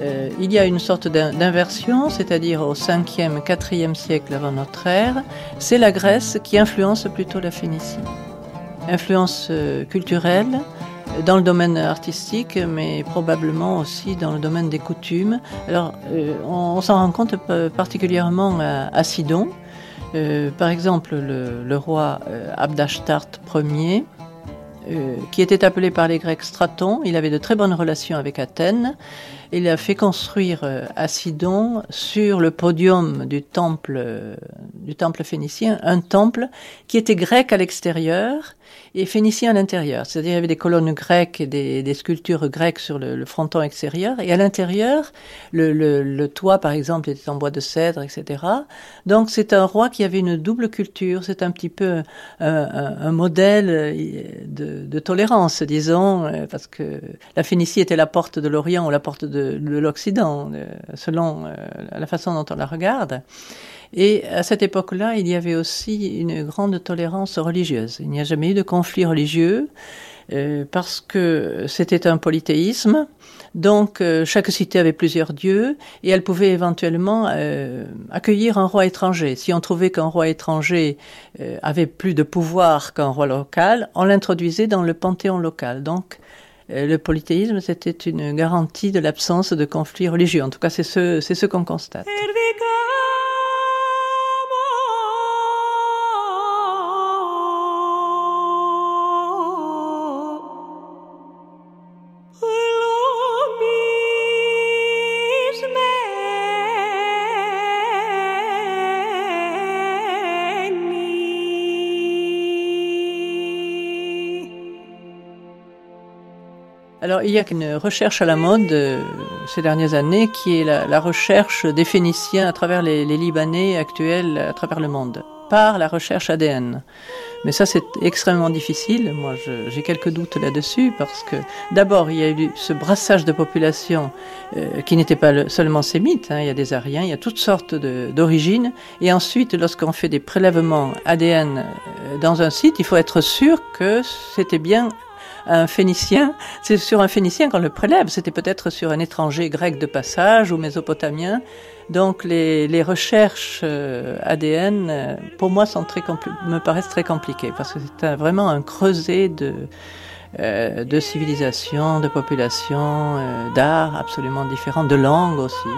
euh, il y a une sorte d'inversion, c'est-à-dire au 5e, 4e siècle avant notre ère, c'est la Grèce qui influence plutôt la Phénicie. Influence euh, culturelle, dans le domaine artistique, mais probablement aussi dans le domaine des coutumes. Alors, euh, on, s'en rend compte particulièrement à, Sidon. Euh, par exemple, le, roi euh, Abdashtart Ier, qui était appelé par les Grecs Straton, il avait de très bonnes relations avec Athènes. Il a fait construire à Sidon, sur le podium du temple, du temple phénicien, un temple qui était grec à l'extérieur et phénicien à l'intérieur. C'est-à-dire il y avait des colonnes grecques et des, sculptures grecques sur le, fronton extérieur. Et à l'intérieur, le, toit, par exemple, était en bois de cèdre, etc. Donc c'est un roi qui avait une double culture. C'est un petit peu un, modèle euh, de, tolérance, disons, euh, parce que la Phénicie était la porte de l'Orient ou la porte de, de l'Occident, euh, selon la façon dont on la regarde. Et à cette époque-là, il y avait aussi une grande tolérance religieuse. Il n'y a jamais eu de conflit religieux euh, parce que c'était un polythéisme. Donc euh, chaque cité avait plusieurs dieux et elle pouvait éventuellement euh, accueillir un roi étranger. Si on trouvait qu'un roi étranger avait plus de pouvoir qu'un roi local, on l'introduisait dans le panthéon local. Donc le polythéisme, c'était une garantie de l'absence de conflits religieux. En tout cas, c'est ce, c'est ce qu'on constate. Alors, il y a une recherche à la mode euh, ces dernières années qui est la, recherche des Phéniciens à travers les, Libanais actuels à travers le monde, par la recherche ADN. Mais ça, c'est extrêmement difficile. Moi, j'ai quelques doutes là-dessus parce que, d'abord, il y a eu ce brassage de population euh, qui n'était pas le, seulement sémite. Hein, il y a des Ariens, il y a toutes sortes d'origines. Et ensuite, lorsqu'on fait des prélèvements ADN euh, dans un site, il faut être sûr que c'était bien un Phénicien, c'est sur un Phénicien qu'on le prélève, c'était peut-être sur un étranger grec de passage ou mésopotamien. Donc les, les recherches euh, ADN, euh, pour moi, sont très me paraissent très compliquées parce que c'est vraiment un creuset de, euh, de civilisation, de euh, d'art absolument différents, de langues aussi.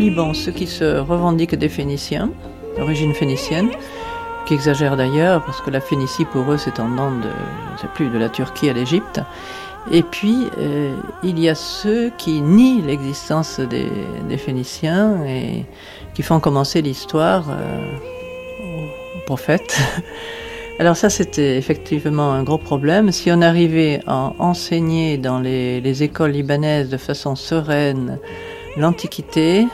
Liban ceux qui se revendiquent des Phéniciens, d'origine phénicienne, qui exagèrent d'ailleurs parce que la Phénicie pour eux de, je sais plus, de la Turquie à l'Égypte. Et puis euh, il y a ceux qui nient l'existence des, Phéniciens et qui font commencer l'histoire euh, aux prophètes. Alors ça, c'était effectivement un gros problème. Si on arrivait à enseigner dans les écoles libanaises de façon sereine, l'Antiquité,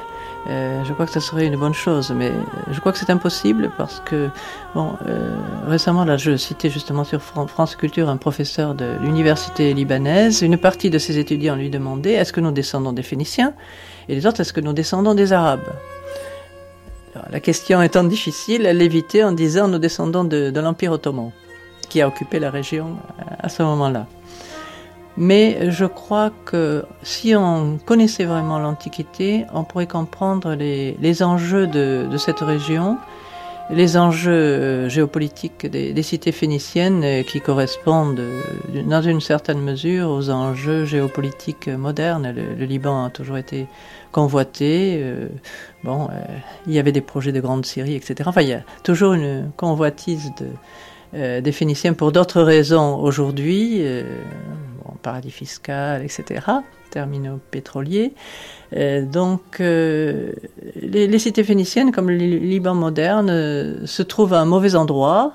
euh, je crois que ça serait une bonne chose, mais je crois que c'est impossible parce que, bon, euh, récemment, là, je citais justement sur France Culture un professeur de l'université libanaise. Une partie de ses étudiants lui demandait est-ce que nous descendons des Phéniciens? Et les autres est-ce que nous descendons des Arabes? La question étant difficile, elle l'évitait en disant nous descendons de, de l'Empire ottoman qui a occupé la région à ce moment-là. Mais je crois que si on connaissait vraiment l'Antiquité, on pourrait comprendre les, enjeux de, cette région, les enjeux euh, géopolitiques des, des, cités phéniciennes euh, qui correspondent euh, dans une certaine mesure aux enjeux géopolitiques modernes. Le, le Liban a toujours été convoité. Bon, il y avait des projets de grande Syrie, etc. Enfin, il y a toujours une convoitise de, des Phéniciens pour d'autres raisons aujourd'hui paradis fiscal, etc., terminaux pétroliers. Euh, donc, euh, les, cités phéniciennes, comme le Liban moderne, euh, se trouvent à un mauvais endroit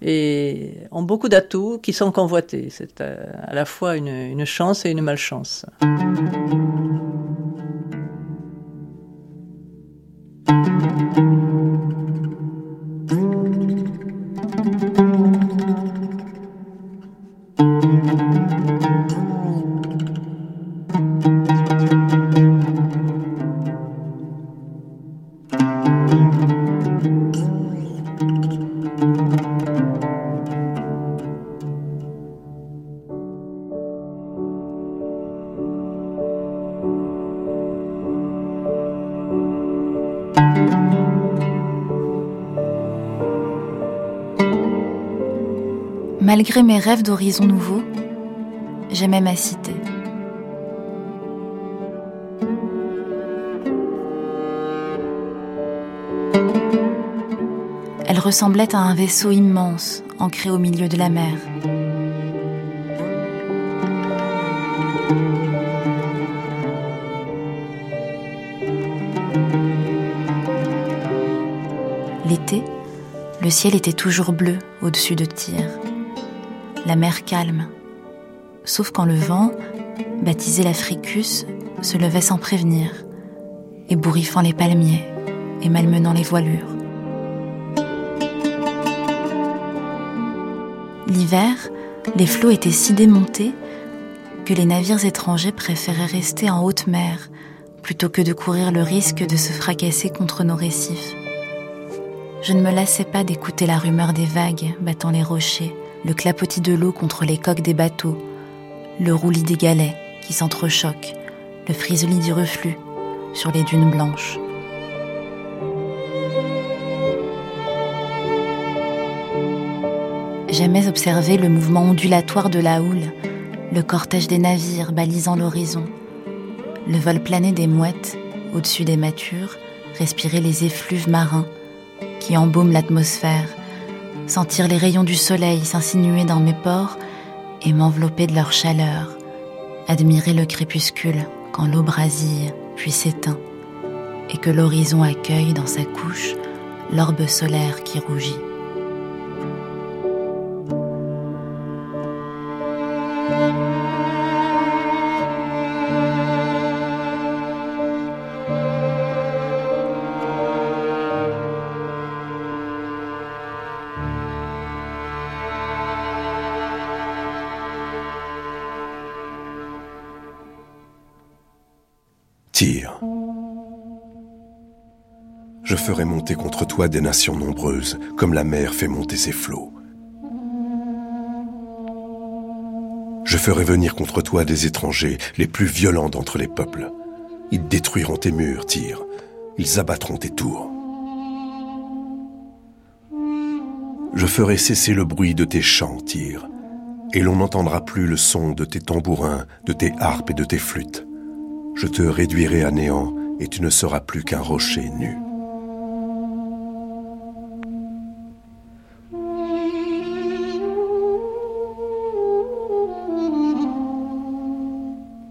et ont beaucoup d'atouts qui sont convoités. C'est à, la fois une chance et une malchance. Malgré mes rêves d'horizons nouveaux, j'aimais ma cité. Elle ressemblait à un vaisseau immense ancré au milieu de la mer. L'été, le ciel était toujours bleu au-dessus de Tyr la mer calme, sauf quand le vent, baptisé l'Africus, se levait sans prévenir, ébouriffant les palmiers et malmenant les voilures. L'hiver, les flots étaient si démontés que les navires étrangers préféraient rester en haute mer plutôt que de courir le risque de se fracasser contre nos récifs. Je ne me lassais pas d'écouter la rumeur des vagues battant les rochers le clapotis de l'eau contre les coques des bateaux, le roulis des galets qui s'entrechoquent, le frisoli du reflux sur les dunes blanches. J'aimais observer le mouvement ondulatoire de la houle, le cortège des navires balisant l'horizon, le vol plané des mouettes au-dessus des matures, respirer les effluves marins qui embaument l'atmosphère, sentir les rayons du soleil s'insinuer dans mes pores et m'envelopper de leur chaleur, admirer le crépuscule quand l'eau brasille puis s'éteint et que l'horizon accueille dans sa couche l'orbe solaire qui rougit. Ferai monter contre toi des nations nombreuses, comme la mer fait monter ses flots. Je ferai venir contre toi des étrangers, les plus violents d'entre les peuples. Ils détruiront tes murs, Tyr. Ils abattront tes tours. Je ferai cesser le bruit de tes chants, Tyr, et l'on n'entendra plus le son de tes tambourins, de tes harpes et de tes flûtes. Je te réduirai à néant, et tu ne seras plus qu'un rocher nu.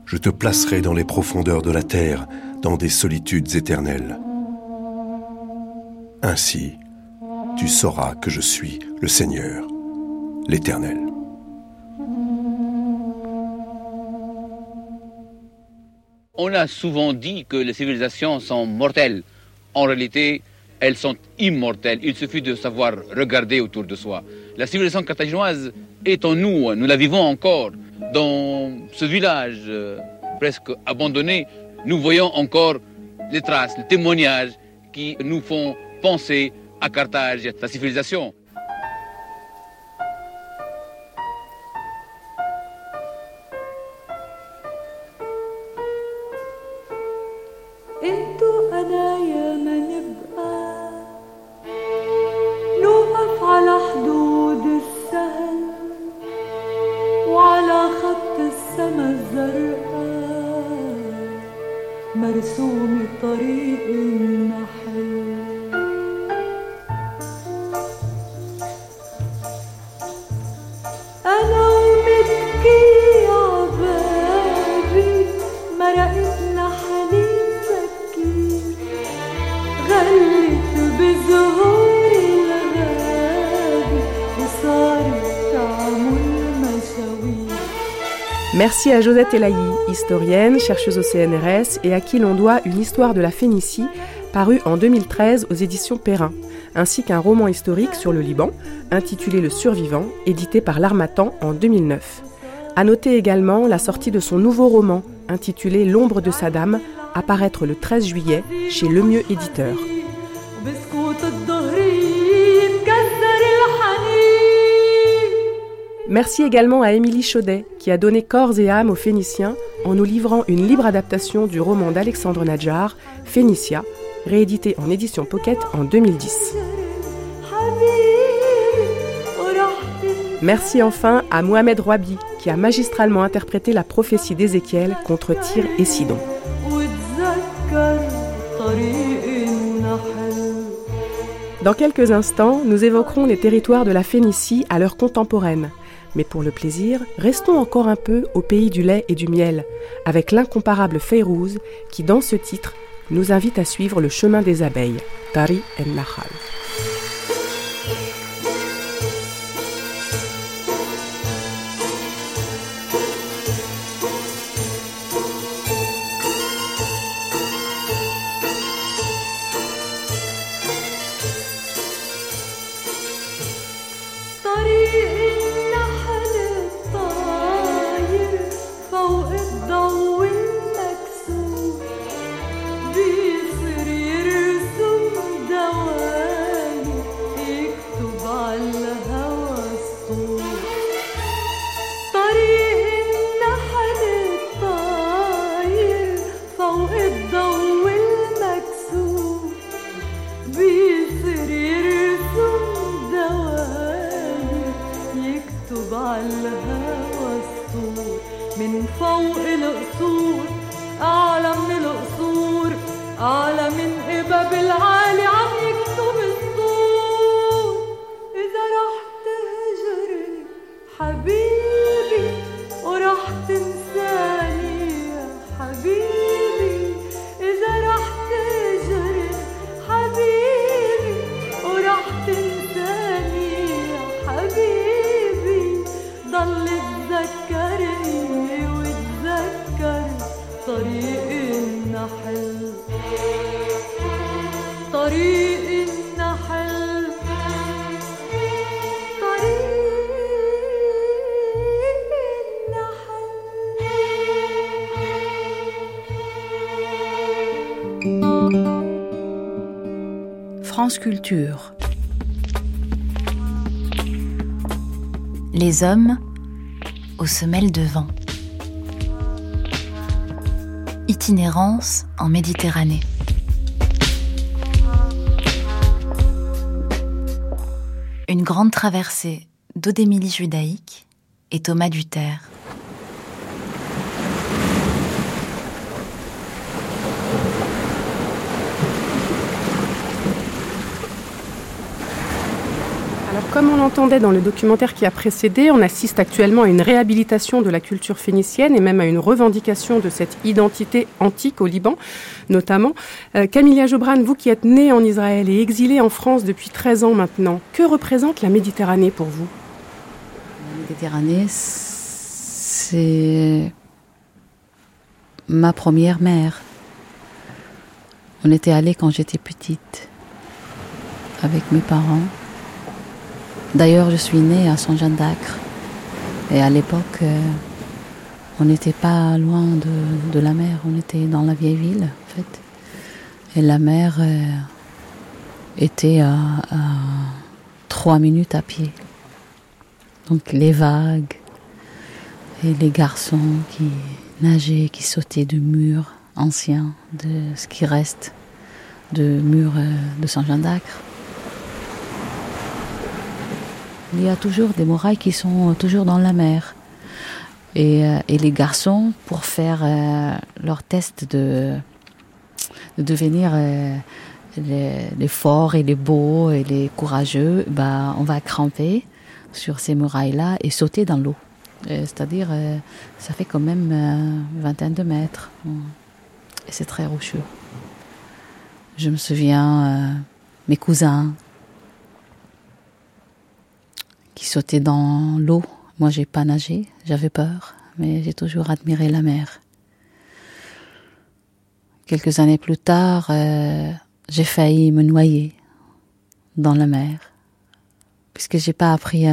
Je te placerai dans les profondeurs de la terre, dans des solitudes éternelles. Ainsi, tu sauras que je suis le Seigneur, l'Éternel. On a souvent dit que les civilisations sont mortelles. En réalité, elles sont immortelles. Il suffit de savoir regarder autour de soi. La civilisation carthaginoise est en nous, nous la vivons encore. Dans ce village euh, presque abandonné, nous voyons encore les traces, les témoignages qui nous font penser à Carthage à sa civilisation. Merci à Josette Elahi, historienne, chercheuse au CNRS et à qui l'on doit une histoire de la Phénicie parue en 2013 aux éditions Perrin, ainsi qu'un roman historique sur le Liban intitulé Le Survivant, édité par l'Armatan en 2009. À noter également la sortie de son nouveau roman intitulé L'ombre de Saddam, apparaître le 13 juillet chez Le Mieux Éditeur. Merci également à Émilie Chaudet, qui a donné corps et âme aux Phéniciens en nous livrant une libre adaptation du roman d'Alexandre Nadjar, Phénicia, réédité en édition Pocket en 2010. Merci enfin à Mohamed Rouabi, qui a magistralement interprété la prophétie d'Ézéchiel contre Tyr et Sidon. Dans quelques instants, nous évoquerons les territoires de la Phénicie à l'heure contemporaine, mais pour le plaisir, restons encore un peu au pays du lait et du miel, avec l'incomparable Feyrouz qui, dans ce titre, nous invite à suivre le chemin des abeilles, Tari el Nahal. قلبي. Les hommes aux semelles de vent. Itinérance en Méditerranée. Une grande traversée d'Odémilie judaïque et Thomas Duterre. Comme on l'entendait dans le documentaire qui a précédé, on assiste actuellement à une réhabilitation de la culture phénicienne et même à une revendication de cette identité antique au Liban, notamment. Euh, Camilla Jobran, vous qui êtes née en Israël et exilée en France depuis 13 ans maintenant, que représente la Méditerranée pour vous? La Méditerranée, c'est ma première mère. On était allés quand j'étais petite avec mes parents. D'ailleurs, je suis née à Saint-Jean d'Acre. Et à l'époque, euh, on n'était pas loin de, la mer. On était dans la vieille ville, en fait. Et la mer euh, était à, à trois minutes à pied. Donc les vagues et les garçons qui nageaient, qui sautaient de murs anciens, de ce qui reste de murs euh, de Saint-Jean d'Acre. Il y a toujours des murailles qui sont toujours dans la mer. Et, euh, les garçons, pour faire euh, leur test de, de devenir euh, les, forts et les beaux et les courageux, bah, on va cramper sur ces murailles-là et sauter dans l'eau. C'est-à-dire, ça fait quand même une vingtaine de mètres. Et c'est très rocheux. Je me souviens, mes cousins, qui sautaient dans l'eau. Moi, j'ai pas nagé, j'avais peur, mais j'ai toujours admiré la mer. Quelques années plus tard, euh, j'ai failli me noyer dans la mer, puisque j'ai pas appris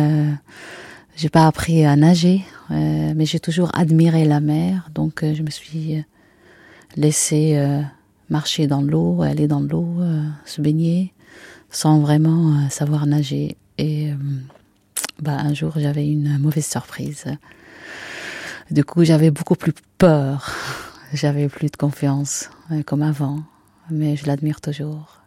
j'ai pas appris à nager, euh, mais j'ai toujours admiré la mer, donc euh, je me suis laissée marcher dans l'eau, aller dans l'eau, se baigner, sans vraiment savoir nager. Bah, un jour j'avais une mauvaise surprise. Du coup, j'avais beaucoup plus peur. J'avais plus de confiance euh, comme avant, mais je l'admire toujours.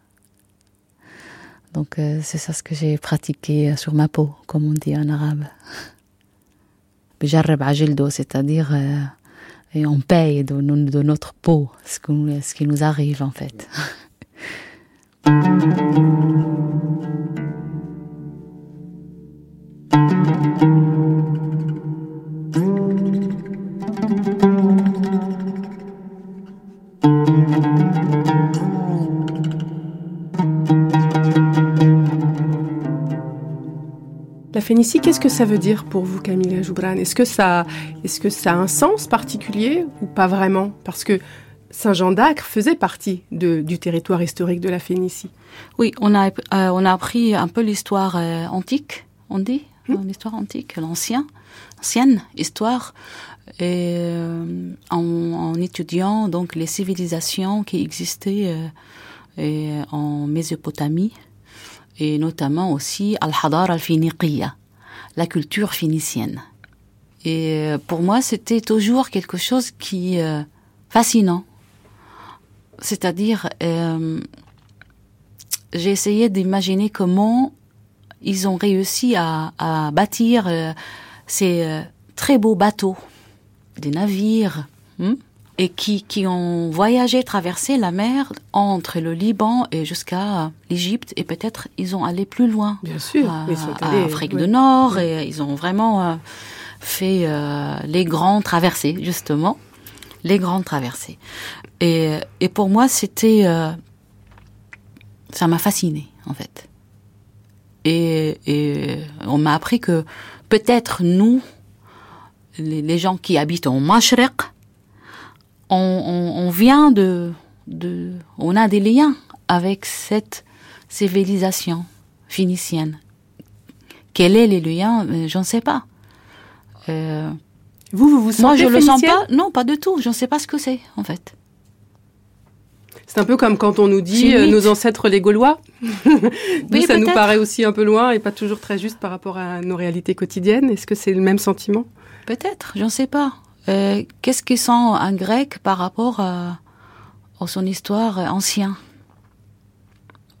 Donc euh, c'est ça ce que j'ai pratiqué sur ma peau, comme on dit en arabe. c'est-à-dire euh, et on paye de, notre peau ce qui nous arrive en fait. La Phénicie, qu'est-ce que ça veut dire pour vous, Camilla Joubran? Est-ce que, ça, est que ça a un sens particulier ou pas vraiment? Parce que Saint-Jean d'Acre faisait partie du territoire historique de la Phénicie. Oui, on a, euh, on a appris un peu l'histoire euh, antique, on dit, hmm? l'histoire antique, l'ancien, ancienne histoire, euh, en, en, étudiant donc les civilisations qui existaient euh, en Mésopotamie, et notamment aussi al-Hadar al-Finiqiya, la culture phénicienne. Et euh, pour moi, c'était toujours quelque chose qui euh, fascinant. C'est-à-dire, euh, j'ai essayé d'imaginer comment ils ont réussi à, à bâtir euh, ces euh, très beaux bateaux des navires, hmm, et qui, qui ont voyagé, traversé la mer entre le Liban et jusqu'à l'Égypte, et peut-être ils ont allé plus loin. Bien sûr, à, ils sont à Afrique du Nord, et ils ont vraiment euh, fait euh, les grandes traversées, justement, les grandes traversées. Et, et pour moi, c'était, euh, ça m'a fasciné en fait. Et, et on m'a appris que peut-être nous, les, les gens qui habitent au Mashriq, on, on, on vient de, de, on a des liens avec cette civilisation phénicienne. Quel est les liens Euh, Je ne sais pas. Euh, Vous, vous vous sentez moi, je le sens pas. Non, pas du tout. Je ne sais pas ce que c'est, en fait. C'est un peu comme quand on nous dit euh, nos ancêtres les Gaulois. nous, Oui, ça nous paraît aussi un peu loin et pas toujours très juste par rapport à nos réalités quotidiennes. Est-ce que c'est le même sentiment? Peut-être, je ne sais pas. Euh, Qu'est-ce qu'ils sont un grec par rapport à, à son histoire ancienne?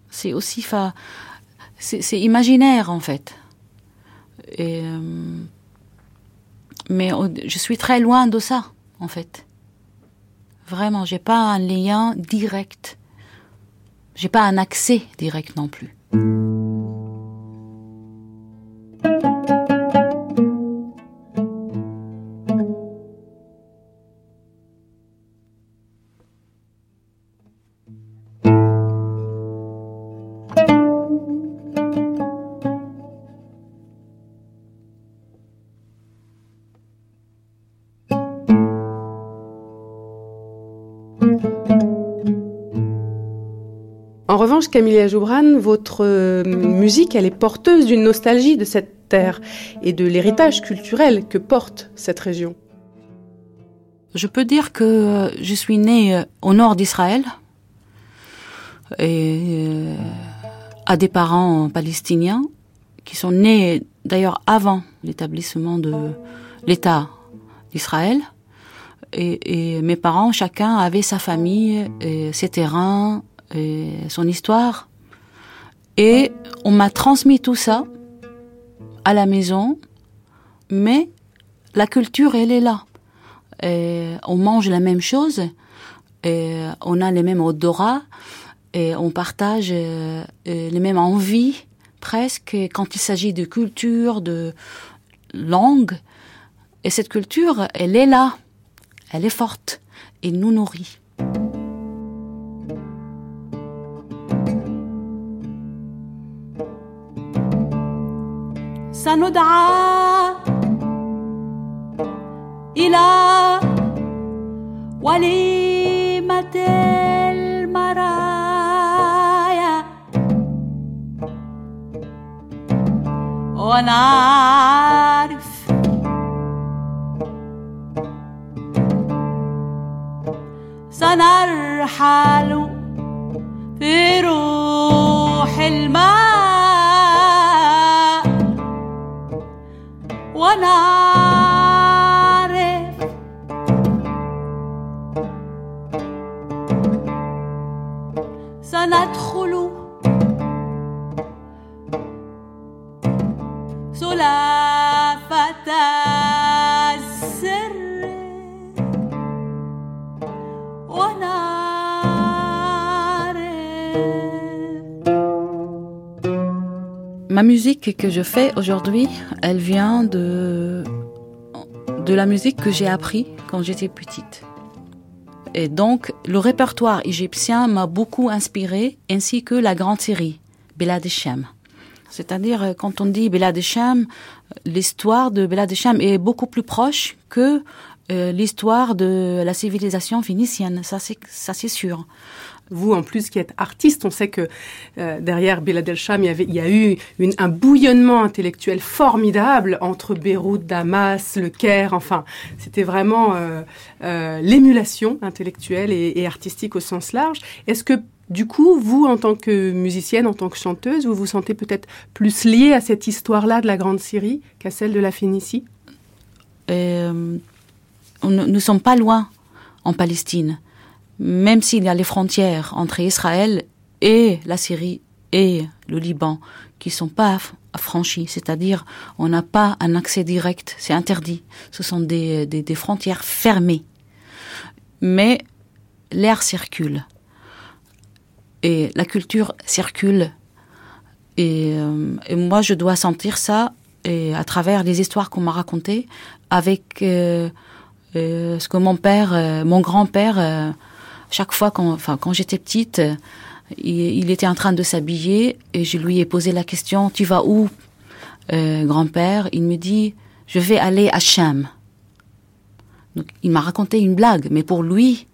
C'est aussi, fa... c'est imaginaire en fait. Et, euh, mais je suis très loin de ça en fait. Vraiment, j'ai pas un lien direct. J'ai pas un accès direct non plus. Revanche, Camilla Joubran, votre euh, musique, elle est porteuse d'une nostalgie de cette terre et de l'héritage culturel que porte cette région. Je peux dire que euh, je suis née euh, au nord d'Israël et à des parents palestiniens qui sont nés d'ailleurs avant l'établissement de l'État d'Israël. Et, et mes parents, chacun avait sa famille, et ses terrains, et son histoire. Et on m'a transmis tout ça à la maison, mais la culture, elle est là. Et on mange la même chose, et on a les mêmes odorats, et on partage euh, euh, les mêmes envies presque quand il s'agit de culture, de langue. Et cette culture, elle est là, elle est forte, et nous nourrit. سندعى إلى وليمة المرايا. ونعرف سنرحل في روح الماء. one. Ma musique que je fais aujourd'hui, elle vient de, de la musique que j'ai appris quand j'étais petite. Et donc, le répertoire égyptien m'a beaucoup inspiré, ainsi que la grande série, Belad Shem. C'est-à-dire, euh, quand on dit Belad Shem, l'histoire de Belad Shem est beaucoup plus proche que euh, l'histoire de la civilisation phénicienne. Ça, c'est sûr. Vous, en plus, qui êtes artiste, on sait que euh, derrière Belad El Sham, il il y a eu un bouillonnement intellectuel formidable entre Beyrouth, Damas, le Caire. Enfin, c'était vraiment euh, euh, l'émulation intellectuelle et, artistique au sens large. Est-ce que, du coup, vous, en tant que musicienne, en tant que chanteuse, vous vous sentez peut-être plus liée à cette histoire-là de la Grande Syrie qu'à celle de la Phénicie? On ne- nous sommes pas loin en Palestine, même s'il y a les frontières entre Israël et la Syrie et le Liban qui sont pas franchies, c'est-à-dire on n'a pas un accès direct, c'est interdit. Ce sont des, des, frontières fermées. Mais l'air circule et la culture circule. Et, euh, et, moi, je dois sentir ça et à travers les histoires qu'on m'a racontées, avec euh, euh, ce que mon père, mon grand-père, chaque fois quand, j'étais petite, il, il, était en train de s'habiller et je lui ai posé la question Tu vas où, grand-père? Il me dit Je vais aller à Cham. Donc, il m'a raconté une blague, mais pour lui,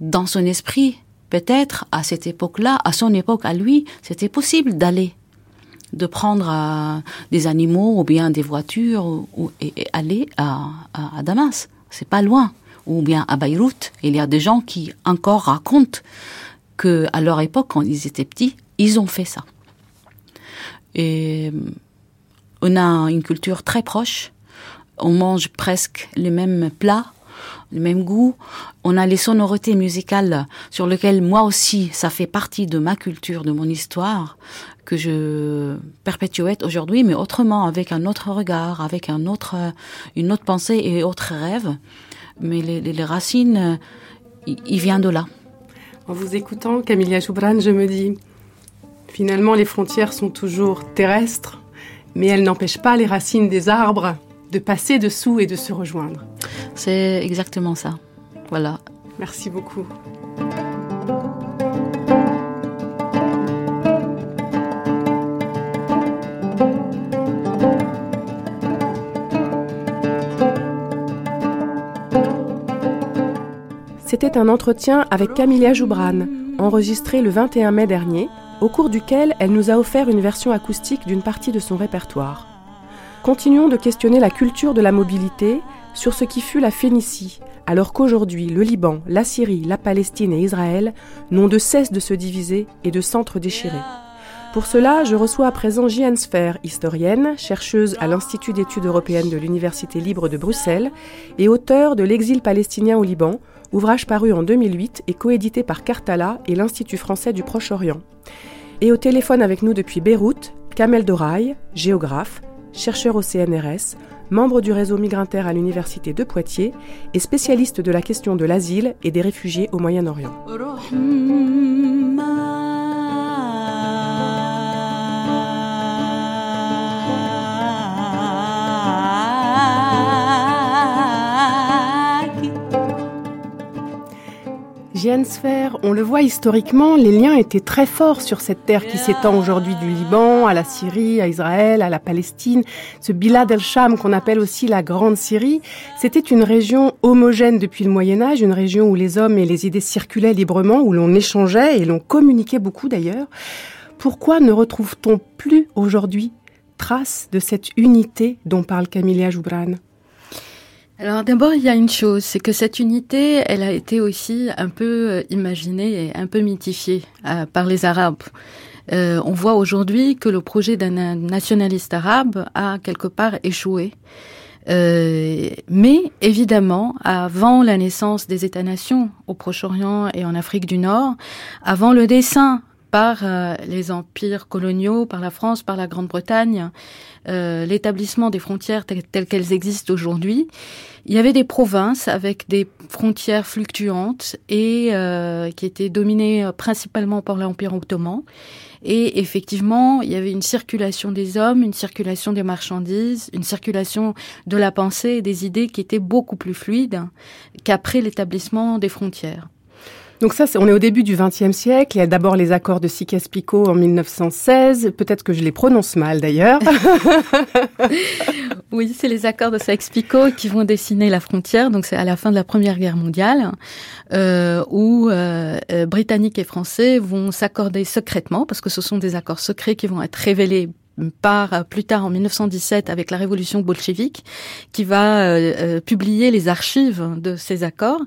dans son esprit, peut-être à cette époque-là, à son époque, à lui, c'était possible d'aller, de prendre euh, des animaux ou bien des voitures et, aller à, à, à Damas. C'est pas loin. Ou bien à Beyrouth, il y a des gens qui encore racontent que à leur époque, quand ils étaient petits, ils ont fait ça. Et on a une culture très proche. On mange presque les mêmes plats le même goût. On a les sonorités musicales sur lesquelles moi aussi, ça fait partie de ma culture, de mon histoire, que je perpétuais aujourd'hui, mais autrement, avec un autre regard, avec un autre, une autre pensée et autres rêves. Mais les, les, les racines, il, il vient de là. En vous écoutant, Camilla Joubran, je me dis, finalement, les frontières sont toujours terrestres, mais elles n'empêchent pas les racines des arbres de passer dessous et de se rejoindre. C'est exactement ça. Voilà. Merci beaucoup. C'était un entretien avec Camilla Joubran, enregistré le 21 mai dernier, au cours duquel elle nous a offert une version acoustique d'une partie de son répertoire. Continuons de questionner la culture de la mobilité sur ce qui fut la Phénicie, alors qu'aujourd'hui le Liban, la Syrie, la Palestine et Israël n'ont de cesse de se diviser et de s'entre-déchirer. Pour cela, je reçois à présent Jian Sfer, historienne, chercheuse à l'Institut d'études européennes de l'Université libre de Bruxelles et auteure de L'exil palestinien au Liban, ouvrage paru en 2008 et coédité par Cartala et l'Institut français du Proche-Orient. Et au téléphone avec nous depuis Beyrouth, Kamel Doraï, géographe, chercheur au CNRS, membre du réseau Migrinter à l'Université de Poitiers et spécialiste de la question de l'asile et des réfugiés au Moyen-Orient. On le voit historiquement, les liens étaient très forts sur cette terre qui s'étend aujourd'hui du Liban à la Syrie, à Israël, à la Palestine. Ce Bilad el-Sham qu'on appelle aussi la Grande Syrie, c'était une région homogène depuis le Moyen Âge, une région où les hommes et les idées circulaient librement, où l'on échangeait et l'on communiquait beaucoup d'ailleurs. Pourquoi ne retrouve-t-on plus aujourd'hui trace de cette unité dont parle Camilla Joubran alors d'abord, il y a une chose, c'est que cette unité, elle a été aussi un peu euh, imaginée et un peu mythifiée euh, par les Arabes. Euh, on voit aujourd'hui que le projet d'un nationaliste arabe a quelque part échoué. Mais évidemment, avant la naissance des États-nations au Proche-Orient et en Afrique du Nord, avant le dessin par euh, les empires coloniaux, par la France, par la Grande-Bretagne, euh, l'établissement des frontières telles, qu'elles existent aujourd'hui, il y avait des provinces avec des frontières fluctuantes et euh, qui étaient dominées principalement par l'Empire ottoman. Et effectivement, il y avait une circulation des hommes, une circulation des marchandises, une circulation de la pensée et des idées qui était beaucoup plus fluide qu'après l'établissement des frontières. Donc ça, est, on est au début du XXe siècle. Il y a d'abord les accords de Sykes-Picot en 1916. Peut-être que je les prononce mal d'ailleurs. oui, c'est les accords de Sykes-Picot qui vont dessiner la frontière. Donc c'est à la fin de la Première Guerre mondiale euh, où euh, Britanniques et Français vont s'accorder secrètement parce que ce sont des accords secrets qui vont être révélés par euh, plus tard en 1917 avec la révolution bolchevique, qui va euh, euh, publier les archives de ces accords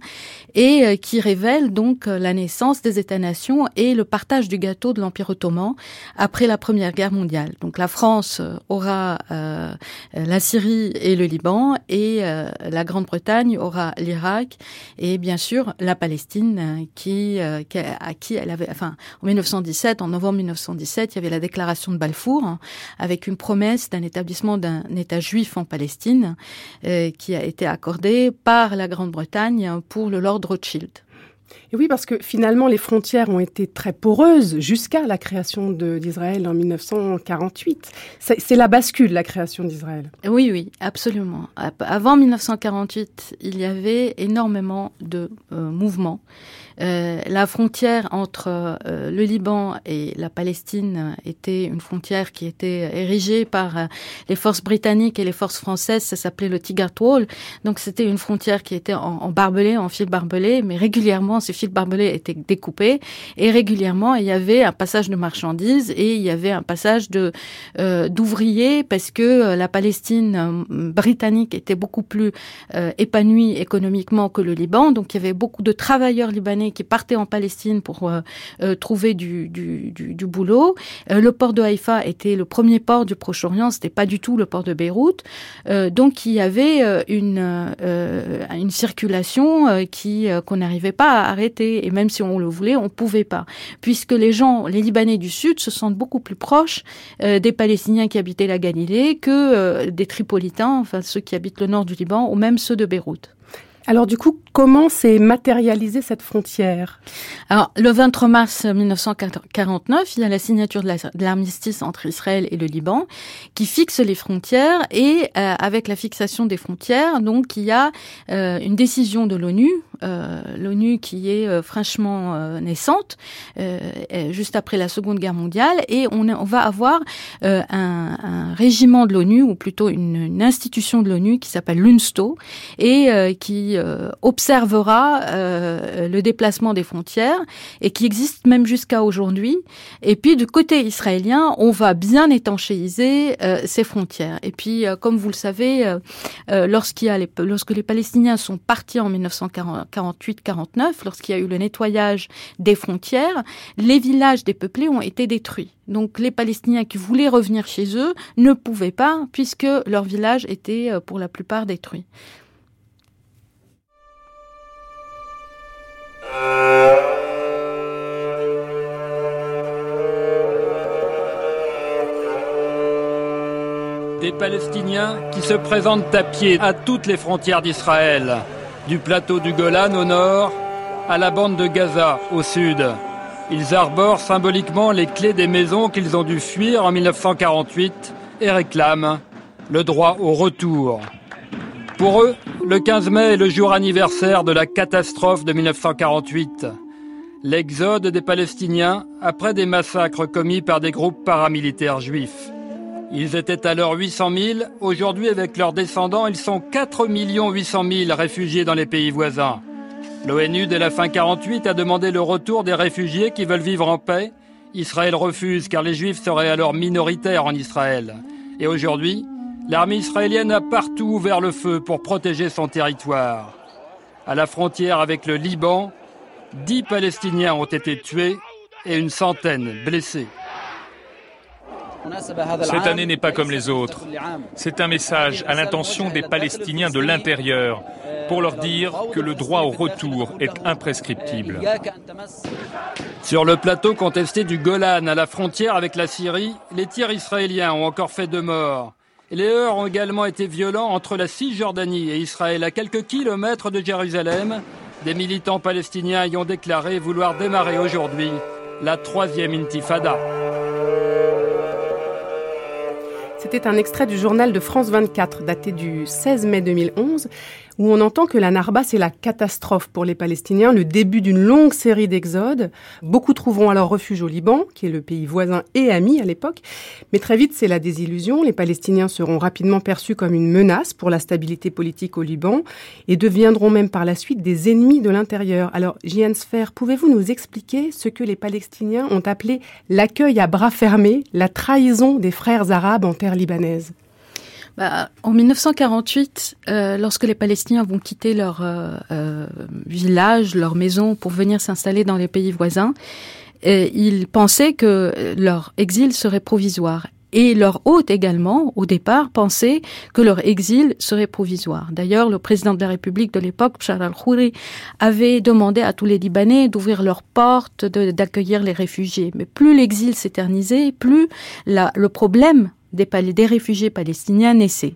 et euh, qui révèle donc la naissance des États-nations et le partage du gâteau de l'Empire ottoman après la Première Guerre mondiale. Donc la France aura euh, la Syrie et le Liban et euh, la Grande-Bretagne aura l'Irak et bien sûr la Palestine qui, qui, à qui elle avait, enfin en 1917, en novembre 1917, il y avait la déclaration de Balfour. Hein, avec une promesse d'un établissement d'un État juif en Palestine euh, qui a été accordée par la Grande-Bretagne pour le Lord Rothschild. Et oui, parce que finalement, les frontières ont été très poreuses jusqu'à la création d'Israël en 1948. C'est la bascule, la création d'Israël. Oui, oui, absolument. Avant 1948, il y avait énormément de euh, mouvements euh, la frontière entre euh, le Liban et la Palestine était une frontière qui était érigée par euh, les forces britanniques et les forces françaises. Ça s'appelait le Tigard Wall. Donc c'était une frontière qui était en, barbelé, en fil barbelé, mais régulièrement ces fils barbelés étaient découpés et régulièrement il y avait un passage de marchandises et il y avait un passage de d'ouvriers parce que la Palestine britannique était beaucoup plus épanouie économiquement que le Liban. Donc il y avait beaucoup de travailleurs libanais qui partaient en Palestine pour euh, euh, trouver du, boulot. Euh, le port de Haïfa était le premier port du Proche-Orient, c'était pas du tout le port de Beyrouth. donc il y avait une, circulation qui qu'on n'arrivait pas à arrêter. Et même si on le voulait, on pouvait pas. Puisque les gens, les Libanais du Sud, se sentent beaucoup plus proches des Palestiniens qui habitaient la Galilée que des Tripolitains, enfin ceux qui habitent le nord du Liban, ou même ceux de Beyrouth. Alors du coup, comment s'est matérialisée cette frontière? Alors le 23 mars 1949, il y a la signature de l'armistice entre Israël et le Liban qui fixe les frontières et euh, avec la fixation des frontières, donc il y a euh, une décision de l'ONU euh, l'ONU qui est franchement naissante, juste après la Seconde Guerre mondiale, et on, va avoir un, un, régiment de l'ONU, ou plutôt une, une institution de l'ONU qui s'appelle l'UNSTO, et qui observera le déplacement des frontières, et qui existe même jusqu'à aujourd'hui. Et puis du côté israélien, on va bien étanchéiser ces frontières. Et puis, comme vous le savez, lorsque les Palestiniens sont partis en 1940, 48-49, lorsqu'il y a eu le nettoyage des frontières, les villages dépeuplés ont été détruits. Donc les Palestiniens qui voulaient revenir chez eux ne pouvaient pas puisque leur village était euh, pour la plupart détruit. Des Palestiniens qui se présentent à pied à toutes les frontières d'Israël du plateau du Golan au nord à la bande de Gaza au sud. Ils arborent symboliquement les clés des maisons qu'ils ont dû fuir en 1948 et réclament le droit au retour. Pour eux, le 15 mai est le jour anniversaire de la catastrophe de 1948, l'exode des Palestiniens après des massacres commis par des groupes paramilitaires juifs. Ils étaient alors 800 000. Aujourd'hui, avec leurs descendants, ils sont 4 800 000 réfugiés dans les pays voisins. L'ONU, dès la fin 48, a demandé le retour des réfugiés qui veulent vivre en paix. Israël refuse car les Juifs seraient alors minoritaires en Israël. Et aujourd'hui, l'armée israélienne a partout ouvert le feu pour protéger son territoire. À la frontière avec le Liban, 10 Palestiniens ont été tués et une centaine blessés. Cette année n'est pas comme les autres. C'est un message à l'intention des Palestiniens de l'intérieur pour leur dire que le droit au retour est imprescriptible. Sur le plateau contesté du Golan à la frontière avec la Syrie, les tirs israéliens ont encore fait deux morts. Les heurts ont également été violents entre la Cisjordanie et Israël à quelques kilomètres de Jérusalem. Des militants palestiniens y déclaré vouloir démarrer aujourd'hui la troisième intifada. C'était un extrait du journal de France 24 daté du 16 mai 2011 où on entend que la Narba, c'est la catastrophe pour les Palestiniens, le début d'une longue série d'exodes. Beaucoup trouveront alors refuge au Liban, qui est le pays voisin et ami à l'époque. Mais très vite, c'est la désillusion. Les Palestiniens seront rapidement perçus comme une menace pour la stabilité politique au Liban et deviendront même par la suite des ennemis de l'intérieur. Alors, Jian Sfer, pouvez-vous nous expliquer ce que les Palestiniens ont appelé l'accueil à bras fermés, la trahison des frères arabes en terre libanaise? Bah, en 1948, euh, lorsque les Palestiniens vont quitter leur euh, euh, village, leur maison pour venir s'installer dans les pays voisins, ils pensaient que leur exil serait provisoire. et leur hôte également, au départ, pensaient que leur exil serait provisoire. D'ailleurs, le président de la République de l'époque, Bachar al-Khouri, avait demandé à tous les Libanais d'ouvrir leurs portes, d'accueillir les réfugiés. Mais plus l'exil s'éternisait, plus la, le problème des, réfugiés palestiniens naissait.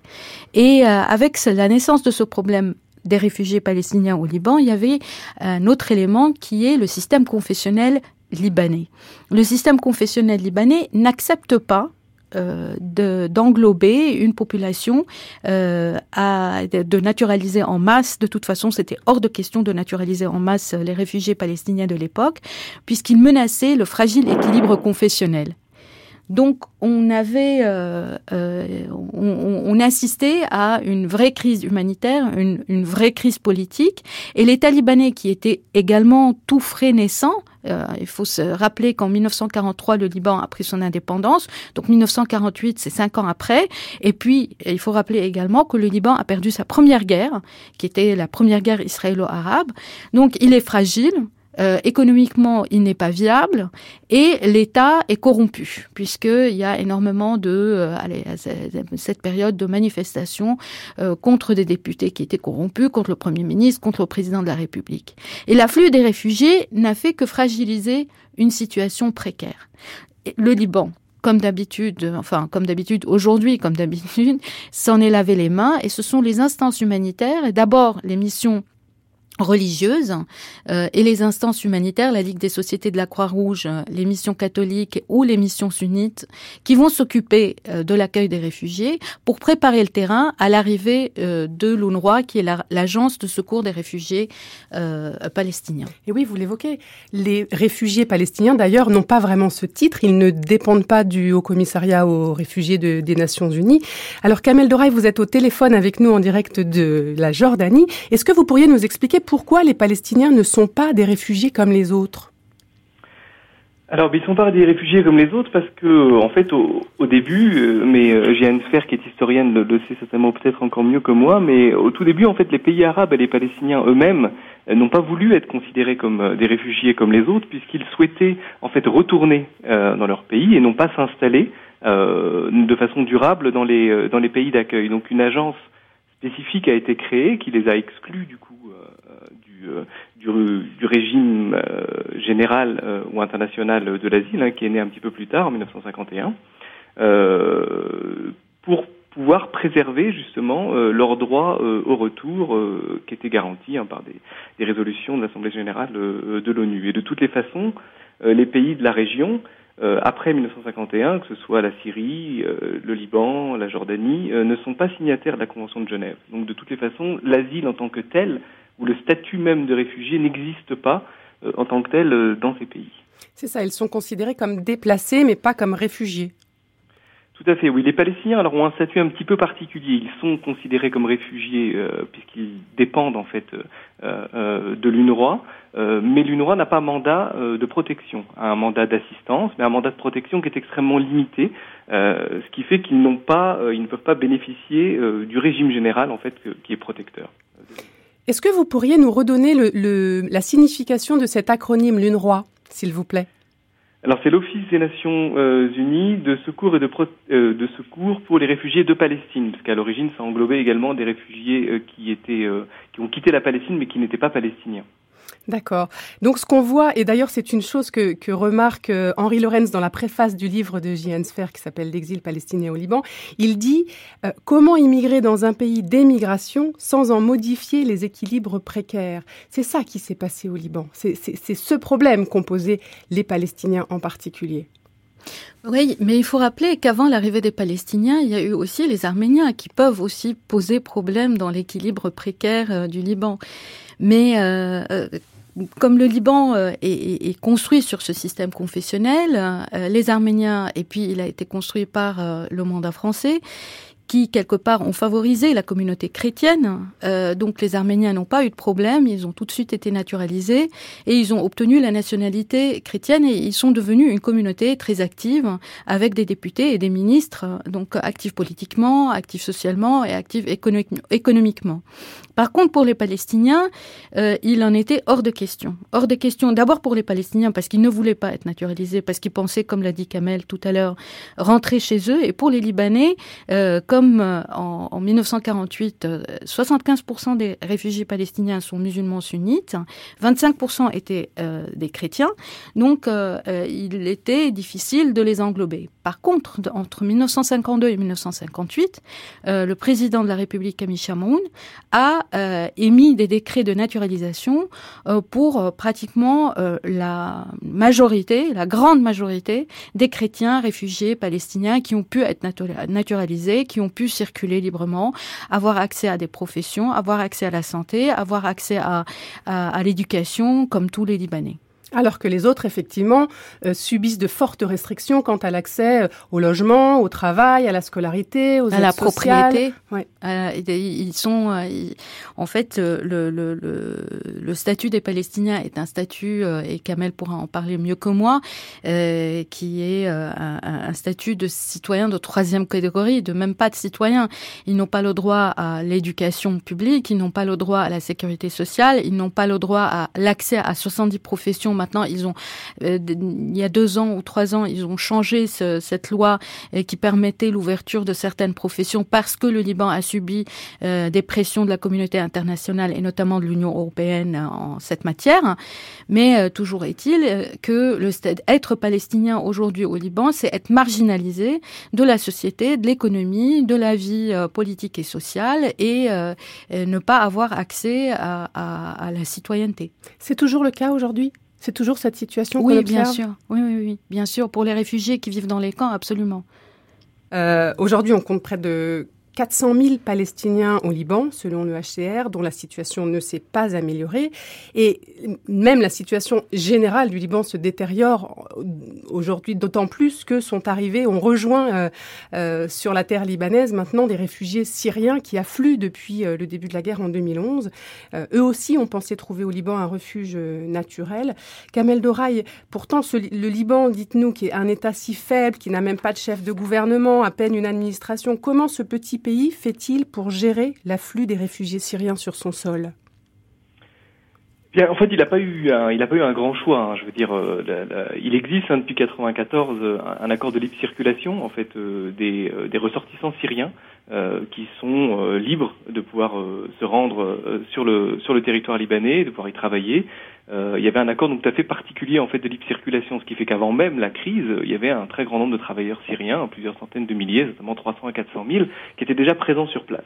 Et euh, avec la naissance de ce problème des réfugiés palestiniens au Liban, il y avait un autre élément qui est le système confessionnel libanais. Le système confessionnel libanais n'accepte pas euh, d'englober une population, euh, de naturaliser en masse. De toute façon, c'était hors de question de naturaliser en masse les réfugiés palestiniens de l'époque, puisqu'ils menaçaient le fragile équilibre confessionnel. Donc, on avait, euh, euh, on, assistait à une vraie crise humanitaire, une, une vraie crise politique, et les Talibanais, qui étaient également tout frais naissants, euh, il faut se rappeler qu'en 1943, le Liban a pris son indépendance. Donc 1948, c'est cinq ans après. Et puis, il faut rappeler également que le Liban a perdu sa première guerre, qui était la première guerre israélo-arabe. Donc, il est fragile. Euh, économiquement, il n'est pas viable et l'État est corrompu puisqu'il y a énormément de, euh, cette période de manifestations euh, contre des députés qui étaient corrompus, contre le Premier ministre, contre le président de la République. Et l'afflux des réfugiés n'a fait que fragiliser une situation précaire. Le Liban, comme d'habitude, enfin comme d'habitude aujourd'hui, comme d'habitude, s'en est lavé les mains et ce sont les instances humanitaires et d'abord les missions religieuses euh, et les instances humanitaires, la Ligue des sociétés de la Croix-Rouge, les missions catholiques ou les missions sunnites, qui vont s'occuper euh, de l'accueil des réfugiés pour préparer le terrain à l'arrivée euh, de l'UNRWA, qui est l'agence de secours des réfugiés palestiniens. Et oui, vous l'évoquez, les réfugiés palestiniens d'ailleurs n'ont pas vraiment ce titre, ils ne dépendent pas du Haut Commissariat aux réfugiés de, des Nations Unies. Alors Kamel Doraï, vous êtes au téléphone avec nous en direct de la Jordanie. Est-ce que vous pourriez nous expliquer pourquoi les Palestiniens ne sont pas des réfugiés comme les autres alors, ils ne sont pas des réfugiés comme les autres parce que, en fait, au, début, euh, mais euh, une sphère qui est historienne le, sait certainement peut-être encore mieux que moi, mais au tout début, en fait, les pays arabes et les Palestiniens eux-mêmes euh, n'ont pas voulu être considérés comme des réfugiés comme les autres puisqu'ils souhaitaient en fait retourner dans leur pays et non pas s'installer de façon durable dans les dans les pays d'accueil. Donc, une agence spécifique a été créée qui les a exclus du coup euh, du, du, régime euh, général euh, ou international de l'asile, hein, qui est né un petit peu plus tard, en 1951, pour pouvoir préserver justement leur droit au retour qui était garanti hein, par des, des, résolutions de l'Assemblée générale de l'ONU. Et de toutes les façons, les pays de la région, après 1951, que ce soit la Syrie, le Liban, la Jordanie, ne sont pas signataires de la Convention de Genève. Donc de toutes les façons, l'asile en tant que tel où le statut même de réfugié n'existe pas euh, en tant que tel euh, dans ces pays. C'est ça, ils sont considérés comme déplacés, mais pas comme réfugiés. Tout à fait, oui. Les Palestiniens alors, ont un statut un petit peu particulier. Ils sont considérés comme réfugiés euh, puisqu'ils dépendent en fait de l'UNRWA, mais l'UNRWA n'a pas mandat de protection, un mandat d'assistance, mais un mandat de protection qui est extrêmement limité, ce qui fait qu'ils n'ont pas, ils ne peuvent pas bénéficier du régime général en fait qui est protecteur. Est-ce que vous pourriez nous redonner la signification de cet acronyme l'UNRWA, s'il vous plaît? Alors c'est l'Office des Nations euh, Unies de secours et de, euh, de, secours pour les réfugiés de Palestine, parce qu'à l'origine ça englobait également des réfugiés euh, qui étaient qui ont quitté la Palestine mais qui n'étaient pas palestiniens. D'accord. Donc ce qu'on voit, et d'ailleurs c'est une chose que, que remarque euh, Henri Lorenz dans la préface du livre de J.N. Sfer qui s'appelle L'exil palestinien au Liban, il dit euh, comment immigrer dans un pays d'émigration sans en modifier les équilibres précaires? C'est ça qui s'est passé au Liban. C'est ce problème qu'ont posé les Palestiniens en particulier. Oui, mais il faut rappeler qu'avant l'arrivée des Palestiniens, il y a eu aussi les Arméniens qui peuvent aussi poser problème dans l'équilibre précaire euh, du Liban. Mais euh, comme le Liban euh, est, construit sur ce système confessionnel, euh, les Arméniens, et puis il a été construit par euh, le mandat français, qui quelque part ont favorisé la communauté chrétienne. Euh, donc les Arméniens n'ont pas eu de problème, ils ont tout de suite été naturalisés et ils ont obtenu la nationalité chrétienne et ils sont devenus une communauté très active avec des députés et des ministres, donc actifs politiquement, actifs socialement et actifs économiquement. Par contre, pour les Palestiniens, euh, il en était hors de question. Hors de question, d'abord pour les Palestiniens, parce qu'ils ne voulaient pas être naturalisés, parce qu'ils pensaient, comme l'a dit Kamel tout à l'heure, rentrer chez eux. Et pour les Libanais, euh, comme euh, en, en, 1948, 75% des réfugiés palestiniens sont musulmans sunnites, 25% étaient des chrétiens, donc il était difficile de les englober. Par contre, entre 1952 et 1958, le président de la République, Camille Chamoun, a euh, émis des décrets de naturalisation euh, pour euh, pratiquement la majorité, la grande majorité des chrétiens réfugiés palestiniens qui ont pu être naturalisés, qui ont pu circuler librement, avoir accès à des professions, avoir accès à la santé, avoir accès à l'éducation comme tous les Libanais. Alors que les autres, effectivement, euh, subissent de fortes restrictions quant à l'accès euh, au logement, au travail, à la scolarité, aux à la propriété. Ouais. Euh, ils sont, en fait, le, le, le, le, statut des Palestiniens est un statut, et Kamel pourra en parler mieux que moi, qui est un, un, statut de citoyen de troisième catégorie, de même pas de citoyen. Ils n'ont pas le droit à l'éducation publique, ils n'ont pas le droit à la sécurité sociale, ils n'ont pas le droit à l'accès à 70 professions Maintenant, ils ont, euh, il y a deux ans ou trois ans, ils ont changé ce, cette loi euh, qui permettait l'ouverture de certaines professions parce que le Liban a subi euh, des pressions de la communauté internationale et notamment de l'Union européenne en cette matière. Mais toujours est-il que le être palestinien aujourd'hui au Liban, c'est être marginalisé de la société, de l'économie, de la vie politique et sociale et ne pas avoir accès à la citoyenneté. C'est toujours le cas aujourd'hui? C'est toujours cette situation Oui, bien sûr. Oui, oui, oui, bien sûr. Pour les réfugiés qui vivent dans les camps, absolument. Euh, Aujourd'hui, on compte près de 400 000 Palestiniens au Liban, selon le HCR, dont la situation ne s'est pas améliorée. Et même la situation générale du Liban se détériore aujourd'hui, d'autant plus que sont arrivés, on rejoint euh, euh, sur la terre libanaise maintenant des réfugiés syriens qui affluent depuis euh, le début de la guerre en 2011. Euh, eux aussi ont pensé trouver au Liban un refuge naturel. Kamel Doraï, pourtant le Liban, dites-nous, qui est un État si faible, qui n'a même pas de chef de gouvernement, à peine une administration, comment ce petit pays fait-il pour gérer l'afflux des réfugiés syriens sur son sol? En fait, il n'a pas eu, un, il n'a pas eu un grand choix. Hein, je veux dire, euh, il existe hein, depuis 94 euh, un, accord de libre circulation, en fait, euh, des, euh, des, ressortissants syriens qui sont libres de pouvoir se rendre sur le sur le territoire libanais, de pouvoir y travailler. Il y avait un accord donc tout à fait particulier en fait de libre circulation, ce qui fait qu'avant même la crise, il y avait un très grand nombre de travailleurs syriens, plusieurs centaines de milliers, notamment 300 à 400 000, qui étaient déjà présents sur place.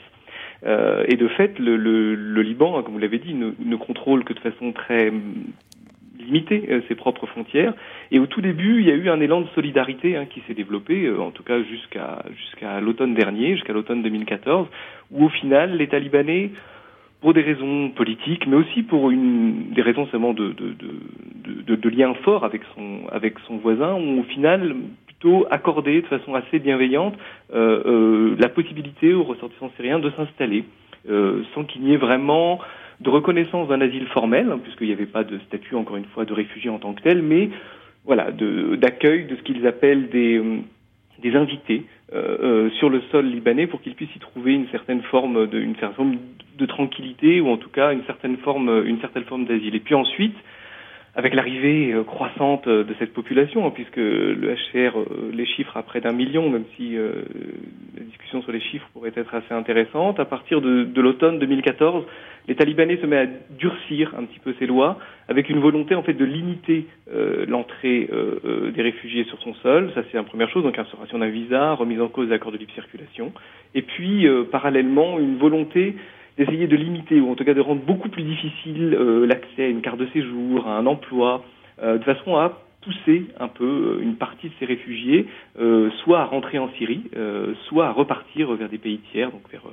Euh, et de fait, le, le, le Liban, comme vous l'avez dit, ne, ne, contrôle que de façon très limitée euh, ses propres frontières. Et au tout début, il y a eu un élan de solidarité hein, qui s'est développé, euh, en tout cas jusqu'à jusqu'à l'automne dernier, jusqu'à l'automne 2014, où au final, l'État libanais pour des raisons politiques, mais aussi pour une, des raisons seulement de, de, de, de, lien fort avec son, avec son voisin, ont au final plutôt accordé de façon assez bienveillante euh, euh, la possibilité aux ressortissants syriens de s'installer, euh, sans qu'il n'y ait vraiment de reconnaissance d'un asile formel, puisqu'il n'y avait pas de statut, encore une fois, de réfugié en tant que tel, mais voilà, d'accueil de, de, ce qu'ils appellent des, des invités euh, euh, sur le sol libanais pour qu'ils puissent y trouver une certaine forme de, une certaine forme de tranquillité ou en tout cas une certaine forme, une certaine forme d'asile. Et puis ensuite, avec l'arrivée euh, croissante de cette population, hein, puisque le HCR euh, les chiffres à près d'un million, même si euh, la discussion sur les chiffres pourrait être assez intéressante, à partir de, l'automne 2014, les Talibanais se met à durcir un petit peu ces lois, avec une volonté en fait de limiter euh, l'entrée euh, des réfugiés sur son sol. Ça c'est la première chose, donc instauration d'un visa, remise en cause d'accords de libre circulation, et puis euh, parallèlement une volonté d'essayer de limiter ou en tout cas de rendre beaucoup plus difficile euh, l'accès à une carte de séjour, à un emploi, euh, de façon à pousser un peu une partie de ces réfugiés, euh, soit à rentrer en Syrie, soit à repartir vers des pays tiers, donc vers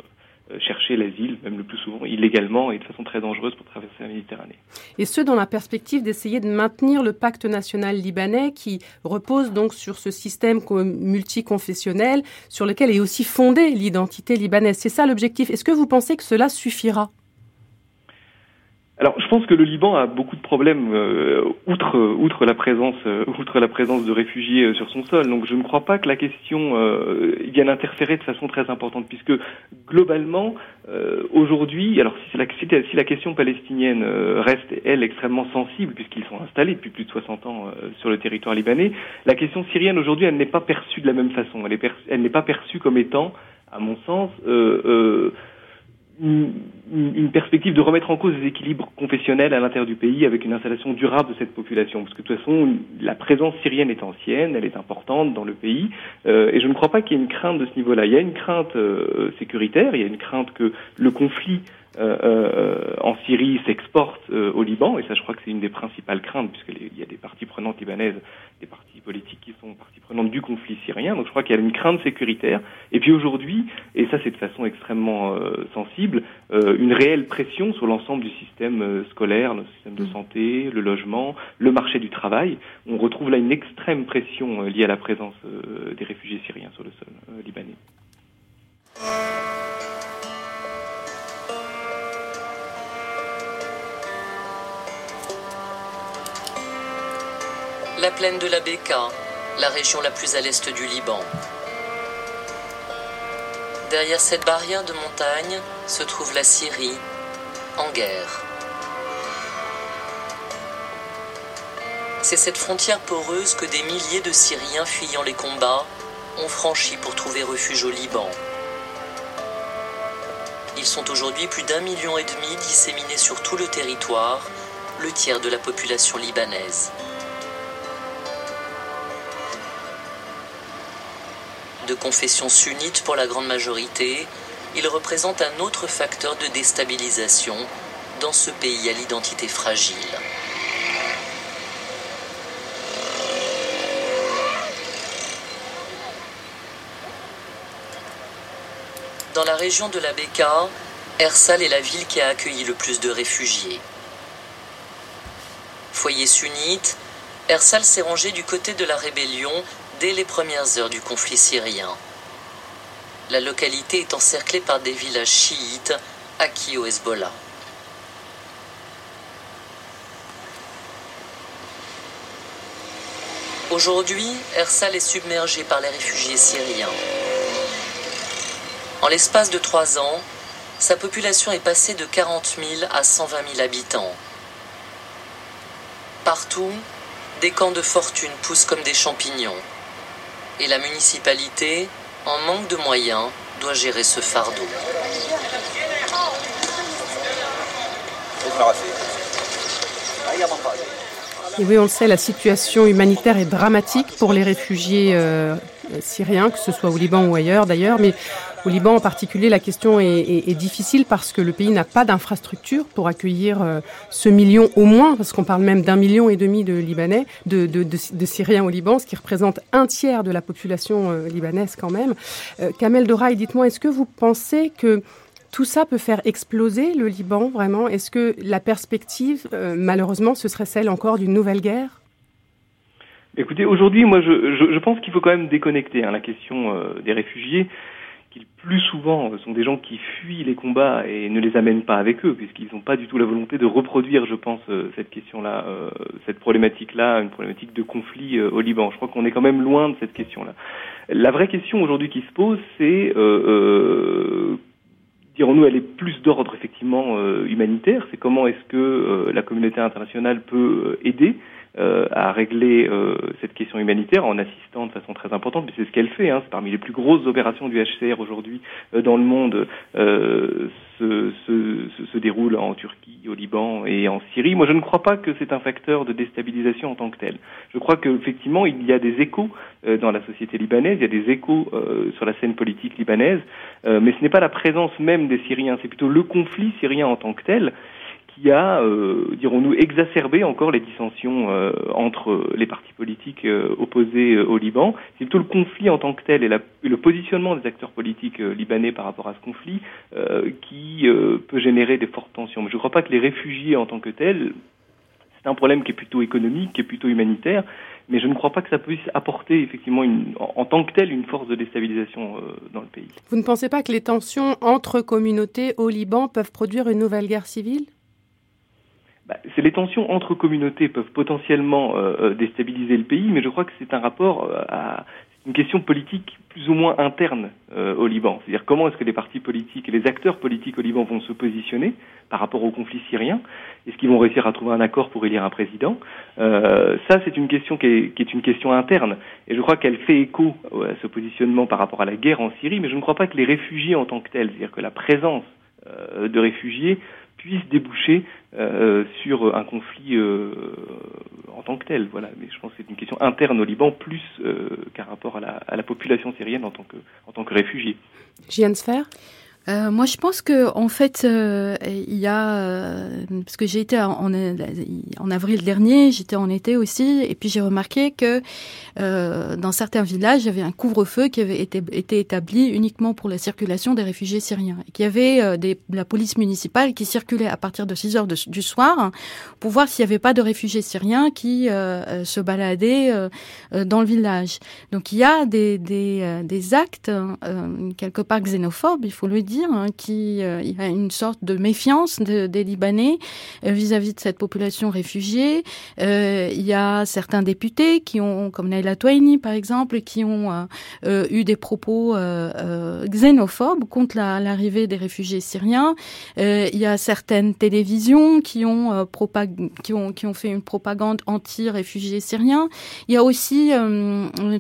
chercher l'asile, même le plus souvent illégalement et de façon très dangereuse pour traverser la Méditerranée. Et ce, dans la perspective d'essayer de maintenir le pacte national libanais qui repose donc sur ce système multiconfessionnel sur lequel est aussi fondée l'identité libanaise. C'est ça l'objectif. Est-ce que vous pensez que cela suffira? Alors, je pense que le Liban a beaucoup de problèmes euh, outre outre la présence euh, outre la présence de réfugiés euh, sur son sol. Donc, je ne crois pas que la question vienne interférer de façon très importante, puisque globalement, aujourd'hui, alors si la, si la question palestinienne reste elle extrêmement sensible, puisqu'ils sont installés depuis plus de 60 ans sur le territoire libanais, la question syrienne aujourd'hui, elle n'est pas perçue de la même façon. Elle elle n'est pas perçue comme étant, à mon sens, une, perspective de remettre en cause les équilibres confessionnels à l'intérieur du pays avec une installation durable de cette population. Parce que de toute façon, la présence syrienne est ancienne, elle est importante dans le pays, euh, et je ne crois pas qu'il y ait une crainte de ce niveau-là. Il y a une crainte euh, sécuritaire, il y a une crainte que le conflit en Syrie s'exporte euh, au Liban, et ça je crois que c'est une des principales craintes, puisqu'il y a des parties prenantes libanaises, des partis politiques qui sont parties prenantes du conflit syrien, donc je crois qu'il y a une crainte sécuritaire. Et puis aujourd'hui, et ça c'est de façon extrêmement sensible, une réelle pression sur l'ensemble du système scolaire, le système de santé, le logement, le marché du travail. On retrouve là une extrême pression liée à la présence des réfugiés syriens sur le sol libanais. La plaine de la Beka, la région la plus à l'est du Liban. Derrière cette barrière de montagne se trouve la Syrie, en guerre. C'est cette frontière poreuse que des milliers de Syriens fuyant les combats ont franchi pour trouver refuge au Liban. Ils sont aujourd'hui plus d'un million et demi disséminés sur tout le territoire, le tiers de la population libanaise. Confession sunnite pour la grande majorité, il représente un autre facteur de déstabilisation dans ce pays à l'identité fragile. Dans la région de la Beka, Ersal est la ville qui a accueilli le plus de réfugiés. Foyer sunnite, Ersal s'est rangé du côté de la rébellion dès les premières heures du conflit syrien. La localité est encerclée par des villages chiites acquis au Hezbollah. Aujourd'hui, Ersal est submergé par les réfugiés syriens. En l'espace de trois ans, sa population est passée de 40 000 à 120 000 habitants. Partout, des camps de fortune poussent comme des champignons et la municipalité, en manque de moyens, doit gérer ce fardeau. Oui, on le sait, la situation humanitaire est dramatique pour les réfugiés euh, syriens, que ce soit au Liban ou ailleurs d'ailleurs, mais au Liban en particulier, la question est, difficile parce que le pays n'a pas d'infrastructure pour accueillir euh, ce million au moins, parce qu'on parle même d'un million et demi de Libanais, de, Syriens au Liban, ce qui représente un tiers de la population euh, libanaise quand même. Euh, Kamel Doraï, dites-moi, est-ce que vous pensez que tout ça peut faire exploser le Liban vraiment? Est-ce que la perspective, malheureusement, ce serait celle encore d'une nouvelle guerre? Écoutez, aujourd'hui, moi, je, pense qu'il faut quand même déconnecter hein, la question des réfugiés qui plus souvent sont des gens qui fuient les combats et ne les amènent pas avec eux, puisqu'ils n'ont pas du tout la volonté de reproduire, je pense, euh, cette question-là, euh, cette problématique-là, une problématique de conflit euh, au Liban. Je crois qu'on est quand même loin de cette question-là. La vraie question aujourd'hui qui se pose, c'est dirons-nous, elle est plus d'ordre effectivement humanitaire. C'est comment est-ce que la communauté internationale peut aider euh, à régler euh, cette question humanitaire en assistant de façon très importante, mais c'est ce qu'elle fait. Hein, c'est parmi les plus grosses opérations du HCR aujourd'hui euh, dans le monde se, se, se, déroule en Turquie, au Liban et en Syrie. Moi, je ne crois pas que c'est un facteur de déstabilisation en tant que tel. Je crois qu'effectivement, il y a des échos dans la société libanaise, il y a des échos sur la scène politique libanaise, mais ce n'est pas la présence même des Syriens, c'est plutôt le conflit syrien en tant que tel qui a, euh, dirons-nous, exacerbé encore les dissensions euh, entre les partis politiques euh, opposés au Liban. C'est plutôt le conflit en tant que tel et, le positionnement des acteurs politiques libanais par rapport à ce conflit qui peut générer des fortes tensions. Mais je ne crois pas que les réfugiés en tant que tels, c'est un problème qui est plutôt économique, qui est plutôt humanitaire, mais je ne crois pas que ça puisse apporter effectivement en, tant que tel une force de déstabilisation dans le pays. Vous ne pensez pas que les tensions entre communautés au Liban peuvent produire une nouvelle guerre civile? Bah, c'est les tensions entre communautés peuvent potentiellement euh, déstabiliser le pays, mais je crois que c'est un rapport euh, à une question politique plus ou moins interne euh, au Liban. C'est-à-dire comment est-ce que les partis politiques et les acteurs politiques au Liban vont se positionner par rapport au conflit syrien? Est-ce qu'ils vont réussir à trouver un accord pour élire un président? Euh, Ça, c'est une question qui est, une question interne. Et je crois qu'elle fait écho à ce positionnement par rapport à la guerre en Syrie, mais je ne crois pas que les réfugiés en tant que tels, c'est-à-dire que la présence euh, de réfugiés puisse déboucher euh, sur un conflit euh, en tant que tel. Voilà. Mais je pense que c'est une question interne au Liban plus euh, qu'un rapport à la, population syrienne en tant que, en réfugié. Gianne Sfer? Euh, moi, je pense que en fait, euh, il y a euh, parce que j'ai été en, en, avril dernier, j'étais en été aussi, et puis j'ai remarqué que euh, dans certains villages, il y avait un couvre-feu qui avait été, été, établi uniquement pour la circulation des réfugiés syriens, et qu'il y avait euh, des, la police municipale qui circulait à partir de 6 heures du soir hein, pour voir s'il n'y avait pas de réfugiés syriens qui euh, se baladaient dans le village. Donc il y a des, des, des actes quelque part xénophobes, il faut le dire dire, hein, euh, il y a une sorte de méfiance de, des Libanais euh, vis-à-vis de cette population réfugiée. Euh, il y a certains députés qui ont, comme Naila Touaini par exemple, qui ont eu des propos xénophobes contre l'arrivée des réfugiés syriens. il y a certaines télévisions qui ont fait une propagande anti-réfugiés syriens. Il y a aussi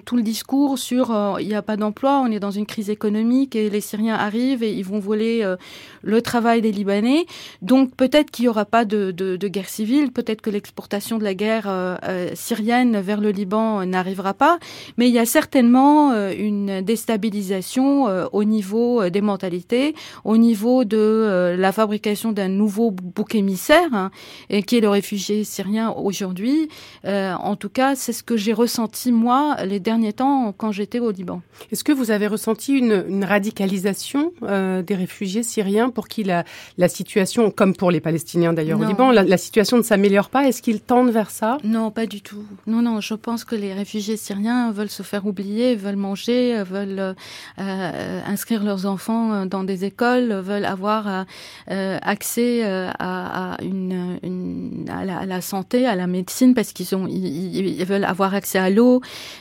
tout le discours sur il n'y a pas d'emploi, on est dans une crise économique et les Syriens arrivent et ils vont voler euh, le travail des Libanais. Donc peut-être qu'il n'y aura pas de, guerre civile, peut-être que l'exportation de la guerre euh, euh, syrienne vers le Liban n'arrivera pas, mais il y a certainement une déstabilisation au niveau des mentalités, au niveau de la fabrication d'un nouveau bouc émissaire, hein, et qui est le réfugié syrien aujourd'hui. en tout cas, c'est ce que j'ai ressenti moi les derniers temps quand j'étais au Liban. Est-ce que vous avez ressenti une, radicalisation des réfugiés syriens pour qui la, la situation, comme pour les Palestiniens d'ailleurs au Liban, la, la situation ne s'améliore pas Est-ce qu'ils tendent vers ça? Non, pas du tout. Non, non, je pense que les réfugiés syriens veulent se faire oublier, veulent manger, veulent euh, inscrire leurs enfants dans des écoles, veulent avoir euh, accès euh, à, à, une, une à, la, à, la, santé, à la médecine, parce qu'ils ont, ils, ils, veulent avoir accès à l'eau.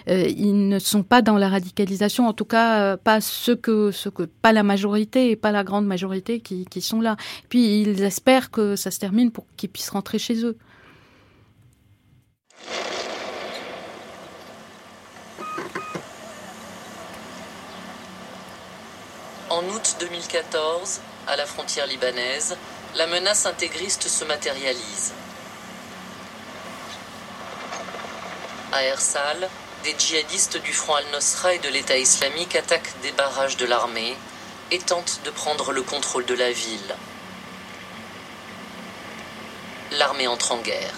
Euh, ils ne sont pas dans la radicalisation, en tout cas pas ceux que, ceux que pas la majorité et pas la grande majorité qui, sont là. Puis ils espèrent que ça se termine pour qu'ils puissent rentrer chez eux. En août 2014, à la frontière libanaise, la menace intégriste se matérialise. À Ersal, des djihadistes du front al-Nosra et de l'État islamique attaquent des barrages de l'armée et tentent de prendre le contrôle de la ville. L'armée entre en guerre.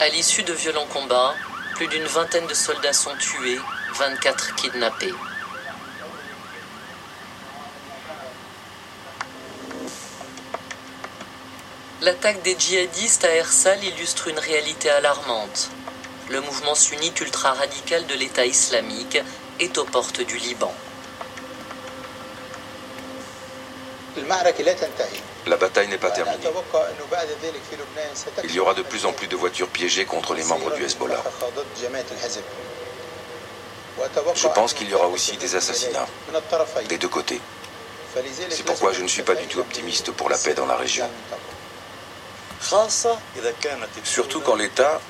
À l'issue de violents combats, plus d'une vingtaine de soldats sont tués, 24 kidnappés. L'attaque des djihadistes à Ersal illustre une réalité alarmante. Le mouvement sunnite ultra-radical de l'État islamique est aux portes du Liban. La bataille n'est pas terminée. Il y aura de plus en plus de voitures piégées contre les membres du Hezbollah. Je pense qu'il y aura aussi des assassinats, des deux côtés. C'est pourquoi je ne suis pas du tout optimiste pour la paix dans la région. Surtout quand l'État,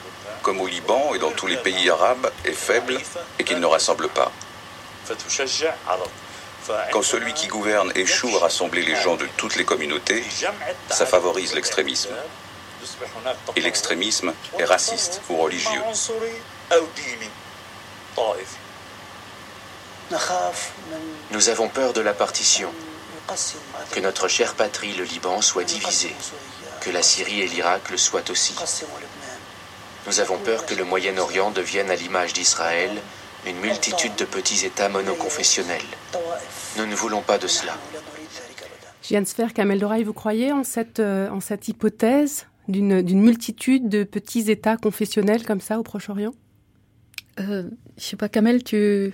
comme au Liban et dans tous les pays arabes, est faible et qu'il ne rassemble pas. Quand celui qui gouverne échoue à rassembler les gens de toutes les communautés, ça favorise l'extrémisme. Et l'extrémisme est raciste ou religieux. Nous avons peur de la partition, que notre chère patrie, le Liban, soit divisée, que la Syrie et l'Irak le soient aussi. Nous avons peur que le Moyen-Orient devienne à l'image d'Israël une multitude de petits États monoconfessionnels. Nous ne voulons pas de cela. Jeanne Sfer, Kamel Doraï, vous croyez en cette, euh, en cette hypothèse d'une multitude de petits États confessionnels comme ça au Proche-Orient? Euh, Je sais pas, Kamel, tu,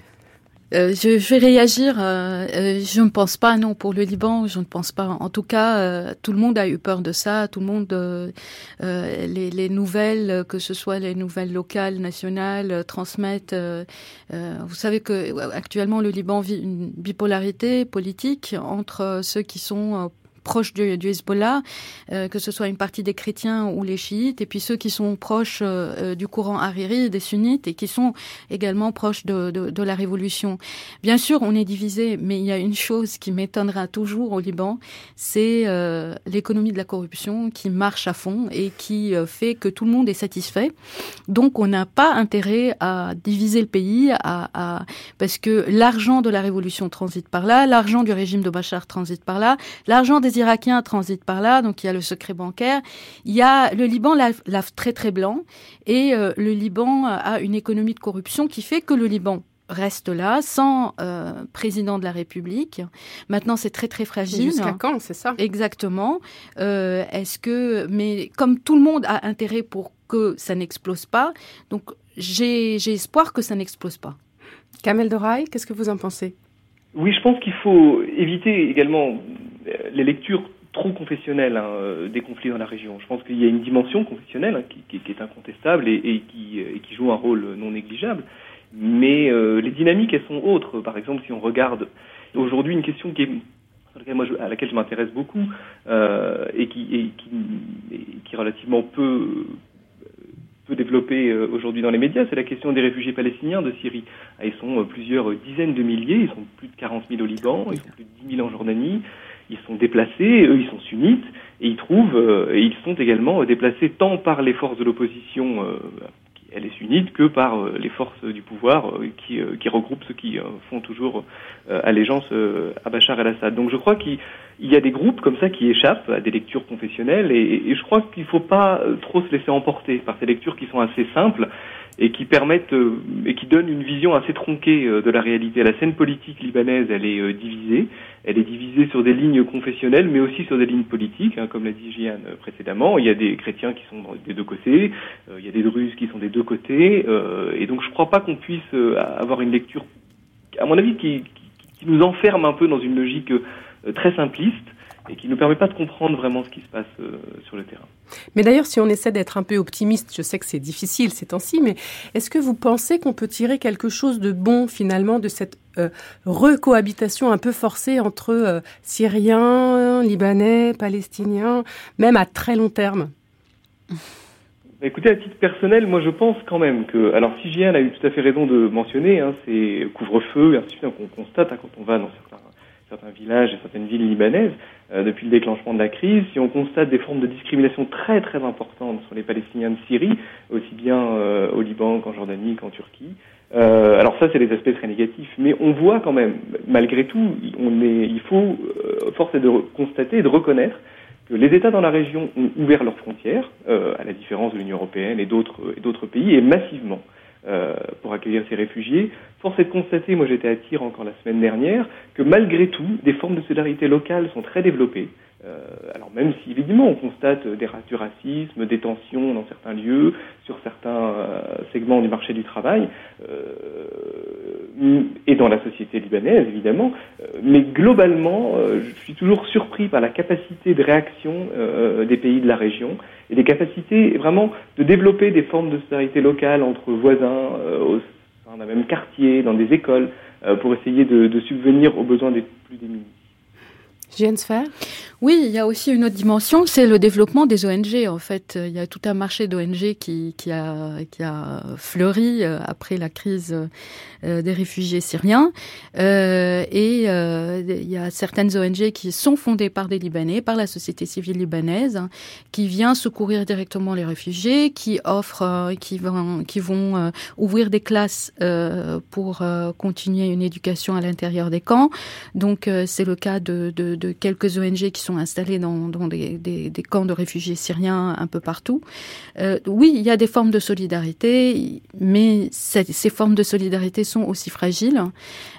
euh, je, vais réagir. Euh, euh, je ne pense pas, non, pour le Liban, je ne pense pas. En tout cas, tout le monde a eu peur de ça. Tout le monde, les, les, nouvelles, que ce soit les nouvelles locales, nationales, transmettent. vous savez que actuellement, le Liban vit une bipolarité politique entre ceux qui sont proches du, du Hezbollah, euh, que ce soit une partie des chrétiens ou les chiites, et puis ceux qui sont proches euh, du courant hariri, des sunnites, et qui sont également proches de, de, la révolution. Bien sûr, on est divisé, mais il y a une chose qui m'étonnera toujours au Liban, c'est euh, l'économie de la corruption qui marche à fond et qui euh, fait que tout le monde est satisfait. Donc, on n'a pas intérêt à diviser le pays, à parce que l'argent de la révolution transite par là, l'argent du régime de Bachar transite par là, l'argent des Irakiens transitent par là, donc il y a le secret bancaire. Il y a le Liban lave, lave très très blanc et euh, le Liban a une économie de corruption qui fait que le Liban reste là sans euh, président de la République. Maintenant, c'est très très fragile. Jusqu'à quand, c'est ça? Exactement. Euh, Est-ce que, mais comme tout le monde a intérêt pour que ça n'explose pas, donc j'ai espoir que ça n'explose pas. Kamel Doraï, qu'est-ce que vous en pensez? Oui, je pense qu'il faut éviter également les lectures trop confessionnelles hein, des conflits dans la région. Je pense qu'il y a une dimension confessionnelle hein, qui, est incontestable et, et, qui, joue un rôle non négligeable. Mais euh, les dynamiques, elles sont autres. Par exemple, si on regarde aujourd'hui une question à laquelle je m'intéresse beaucoup euh, et, qui, est relativement peu, peu développée euh, aujourd'hui dans les médias, c'est la question des réfugiés palestiniens de Syrie. Ils sont euh, plusieurs dizaines de milliers, ils sont plus de 40 000 au Liban, ils sont plus de 10 000 en Jordanie, ils sont déplacés, eux ils sont sunnites, et ils trouvent, euh, et ils sont également déplacés tant par les forces de l'opposition, euh, elle est sunnite, que par euh, les forces du pouvoir qui, qui, regroupent ceux qui font toujours allégeance à Bachar el-Assad. Donc je crois qu'il y a des groupes comme ça qui échappent à des lectures confessionnelles, et, je crois qu'il ne faut pas trop se laisser emporter par ces lectures qui sont assez simples et qui permettent euh, et qui donnent une vision assez tronquée euh, de la réalité. La scène politique libanaise, elle est euh, divisée. Elle est divisée sur des lignes confessionnelles, mais aussi sur des lignes politiques, hein, comme l'a dit Gian précédemment. Il y a des chrétiens qui sont des deux côtés, il y a des druzes qui sont des deux côtés, et donc je ne crois pas qu'on puisse avoir une lecture, à mon avis, qui, qui, nous enferme un peu dans une logique très simpliste et qui ne permet pas de comprendre vraiment ce qui se passe euh, sur le terrain. Mais d'ailleurs, si on essaie d'être un peu optimiste, je sais que c'est difficile ces temps-ci, mais est-ce que vous pensez qu'on peut tirer quelque chose de bon finalement de cette euh, recohabitation un peu forcée entre euh, Syriens, Libanais, Palestiniens, même à très long terme? Écoutez, à titre personnel, moi je pense quand même que, alors si a eu tout à fait raison de mentionner, hein, c'est couvre-feu, et ainsi qu'on constate hein, quand on va dans certains certains villages et certaines villes libanaises euh, depuis le déclenchement de la crise, si on constate des formes de discrimination très très importantes sur les Palestiniens de Syrie, aussi bien euh, au Liban qu'en Jordanie qu'en Turquie. Euh, alors ça, c'est des aspects très négatifs, mais on voit quand même, malgré tout, il faut force est de constater et de reconnaître que les États dans la région ont ouvert leurs frontières, à la différence de l'Union européenne et d'autres pays, et massivement. Euh, pour accueillir ces réfugiés. Force est de constater, moi j'étais à Tyr encore la semaine dernière, que malgré tout, des formes de solidarité locale sont très développées. Euh, alors même si évidemment on constate des, du racisme, des tensions dans certains lieux, sur certains euh, segments du marché du travail, euh, et dans la société libanaise évidemment, euh, mais globalement euh, je suis toujours surpris par la capacité de réaction des pays de la région et des capacités vraiment de développer des formes de solidarité locale entre voisins au sein d'un même quartier, dans des écoles, pour essayer de subvenir aux besoins des plus démunis. Sfer Oui, il y a aussi une autre dimension, c'est le développement des ONG. En fait, il y a tout un marché d'ONG qui, a, fleuri euh, après la crise euh, des réfugiés syriens. Euh, et il y a certaines ONG qui sont fondées par des Libanais, par la société civile libanaise, hein, qui vient secourir directement les réfugiés, qui offrent, qui vont, ouvrir des classes pour continuer une éducation à l'intérieur des camps. Donc c'est le cas de, quelques ONG qui sont installées dans, des, camps de réfugiés syriens un peu partout. oui, il y a des formes de solidarité, mais ces, formes de solidarité sont aussi fragiles,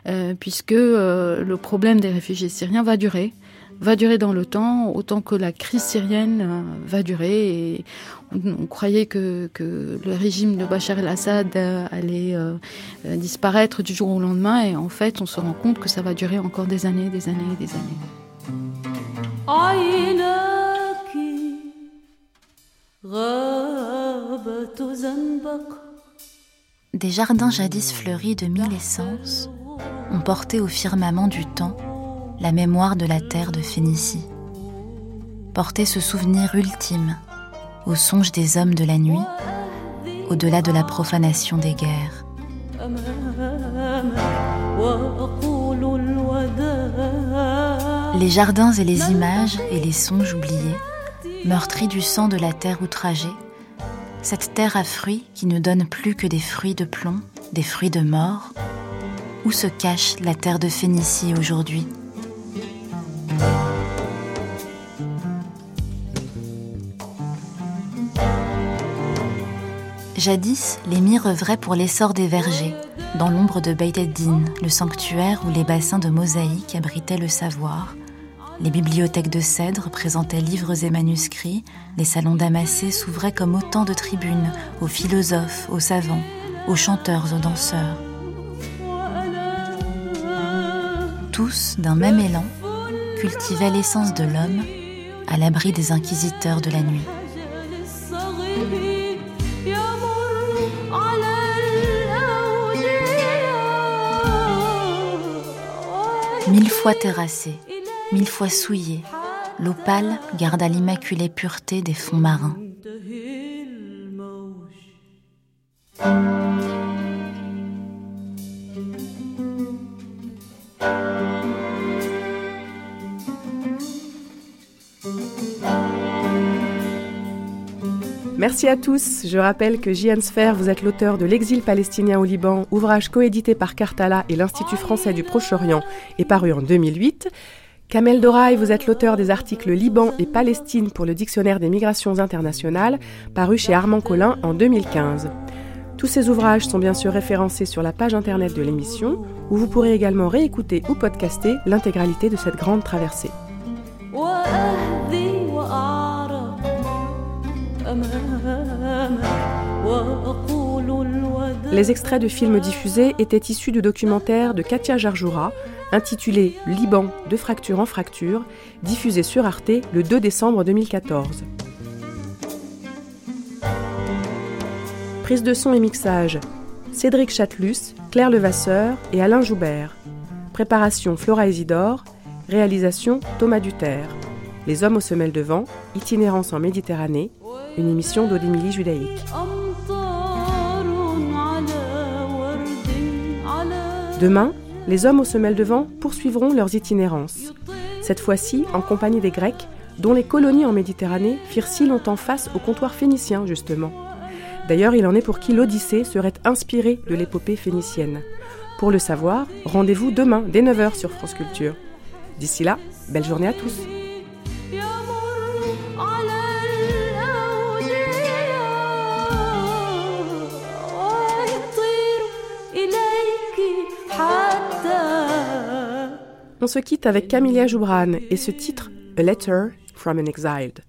euh, puisque euh, le problème des réfugiés syriens va durer va durer dans le temps, autant que la crise syrienne euh, va durer. Et on, croyait que, le régime de Bachar el-Assad euh, allait euh, disparaître du jour au lendemain, et en fait, on se rend compte que ça va durer encore des années, des années, des années. Des jardins jadis fleuris de mille essences ont porté au firmament du temps la mémoire de la terre de Phénicie. Porté ce souvenir ultime au songe des hommes de la nuit, au-delà de la profanation des guerres. Les jardins et les images et les songes oubliés, meurtris du sang de la terre outragée, cette terre à fruits qui ne donne plus que des fruits de plomb, des fruits de mort Où se cache la terre de Phénicie aujourd'hui? Jadis, les mires œuvraient pour l'essor des vergers, dans l'ombre de Beit le sanctuaire où les bassins de mosaïque abritaient le savoir, les bibliothèques de cèdre présentaient livres et manuscrits, les salons damassés s'ouvraient comme autant de tribunes aux philosophes, aux savants, aux chanteurs, aux danseurs. Tous, d'un même élan, cultivaient l'essence de l'homme à l'abri des inquisiteurs de la nuit. Mille fois terrassés, mille fois souillé, l'eau pâle garda l'immaculée pureté des fonds marins. Merci à tous. Je rappelle que Jian Sfer, vous êtes l'auteur de L'exil palestinien au Liban, ouvrage coédité par Cartala et l'Institut français du Proche-Orient et paru en 2008. Kamel Doraï, vous êtes l'auteur des articles Liban et Palestine pour le Dictionnaire des migrations internationales, paru chez Armand Collin en 2015. Tous ces ouvrages sont bien sûr référencés sur la page internet de l'émission, où vous pourrez également réécouter ou podcaster l'intégralité de cette grande traversée. Les extraits de films diffusés étaient issus du documentaire de Katia Jarjoura, intitulé Liban de fracture en fracture, diffusé sur Arte le 2 décembre 2014. Prise de son et mixage Cédric Chatelus, Claire Levasseur et Alain Joubert. Préparation Flora Isidore. Réalisation Thomas Duterre. Les hommes aux semelles de vent, itinérance en Méditerranée, une émission d'Odémilie Judaïque. Demain, les hommes aux semelles de vent poursuivront leurs itinérances. Cette fois-ci en compagnie des Grecs, dont les colonies en Méditerranée firent si longtemps face au comptoir phénicien, justement. D'ailleurs, il en est pour qui l'Odyssée serait inspirée de l'épopée phénicienne. Pour le savoir, rendez-vous demain dès 9h sur France Culture. D'ici là, belle journée à tous. On se quitte avec Camilla Joubran et ce titre, A Letter from an Exiled.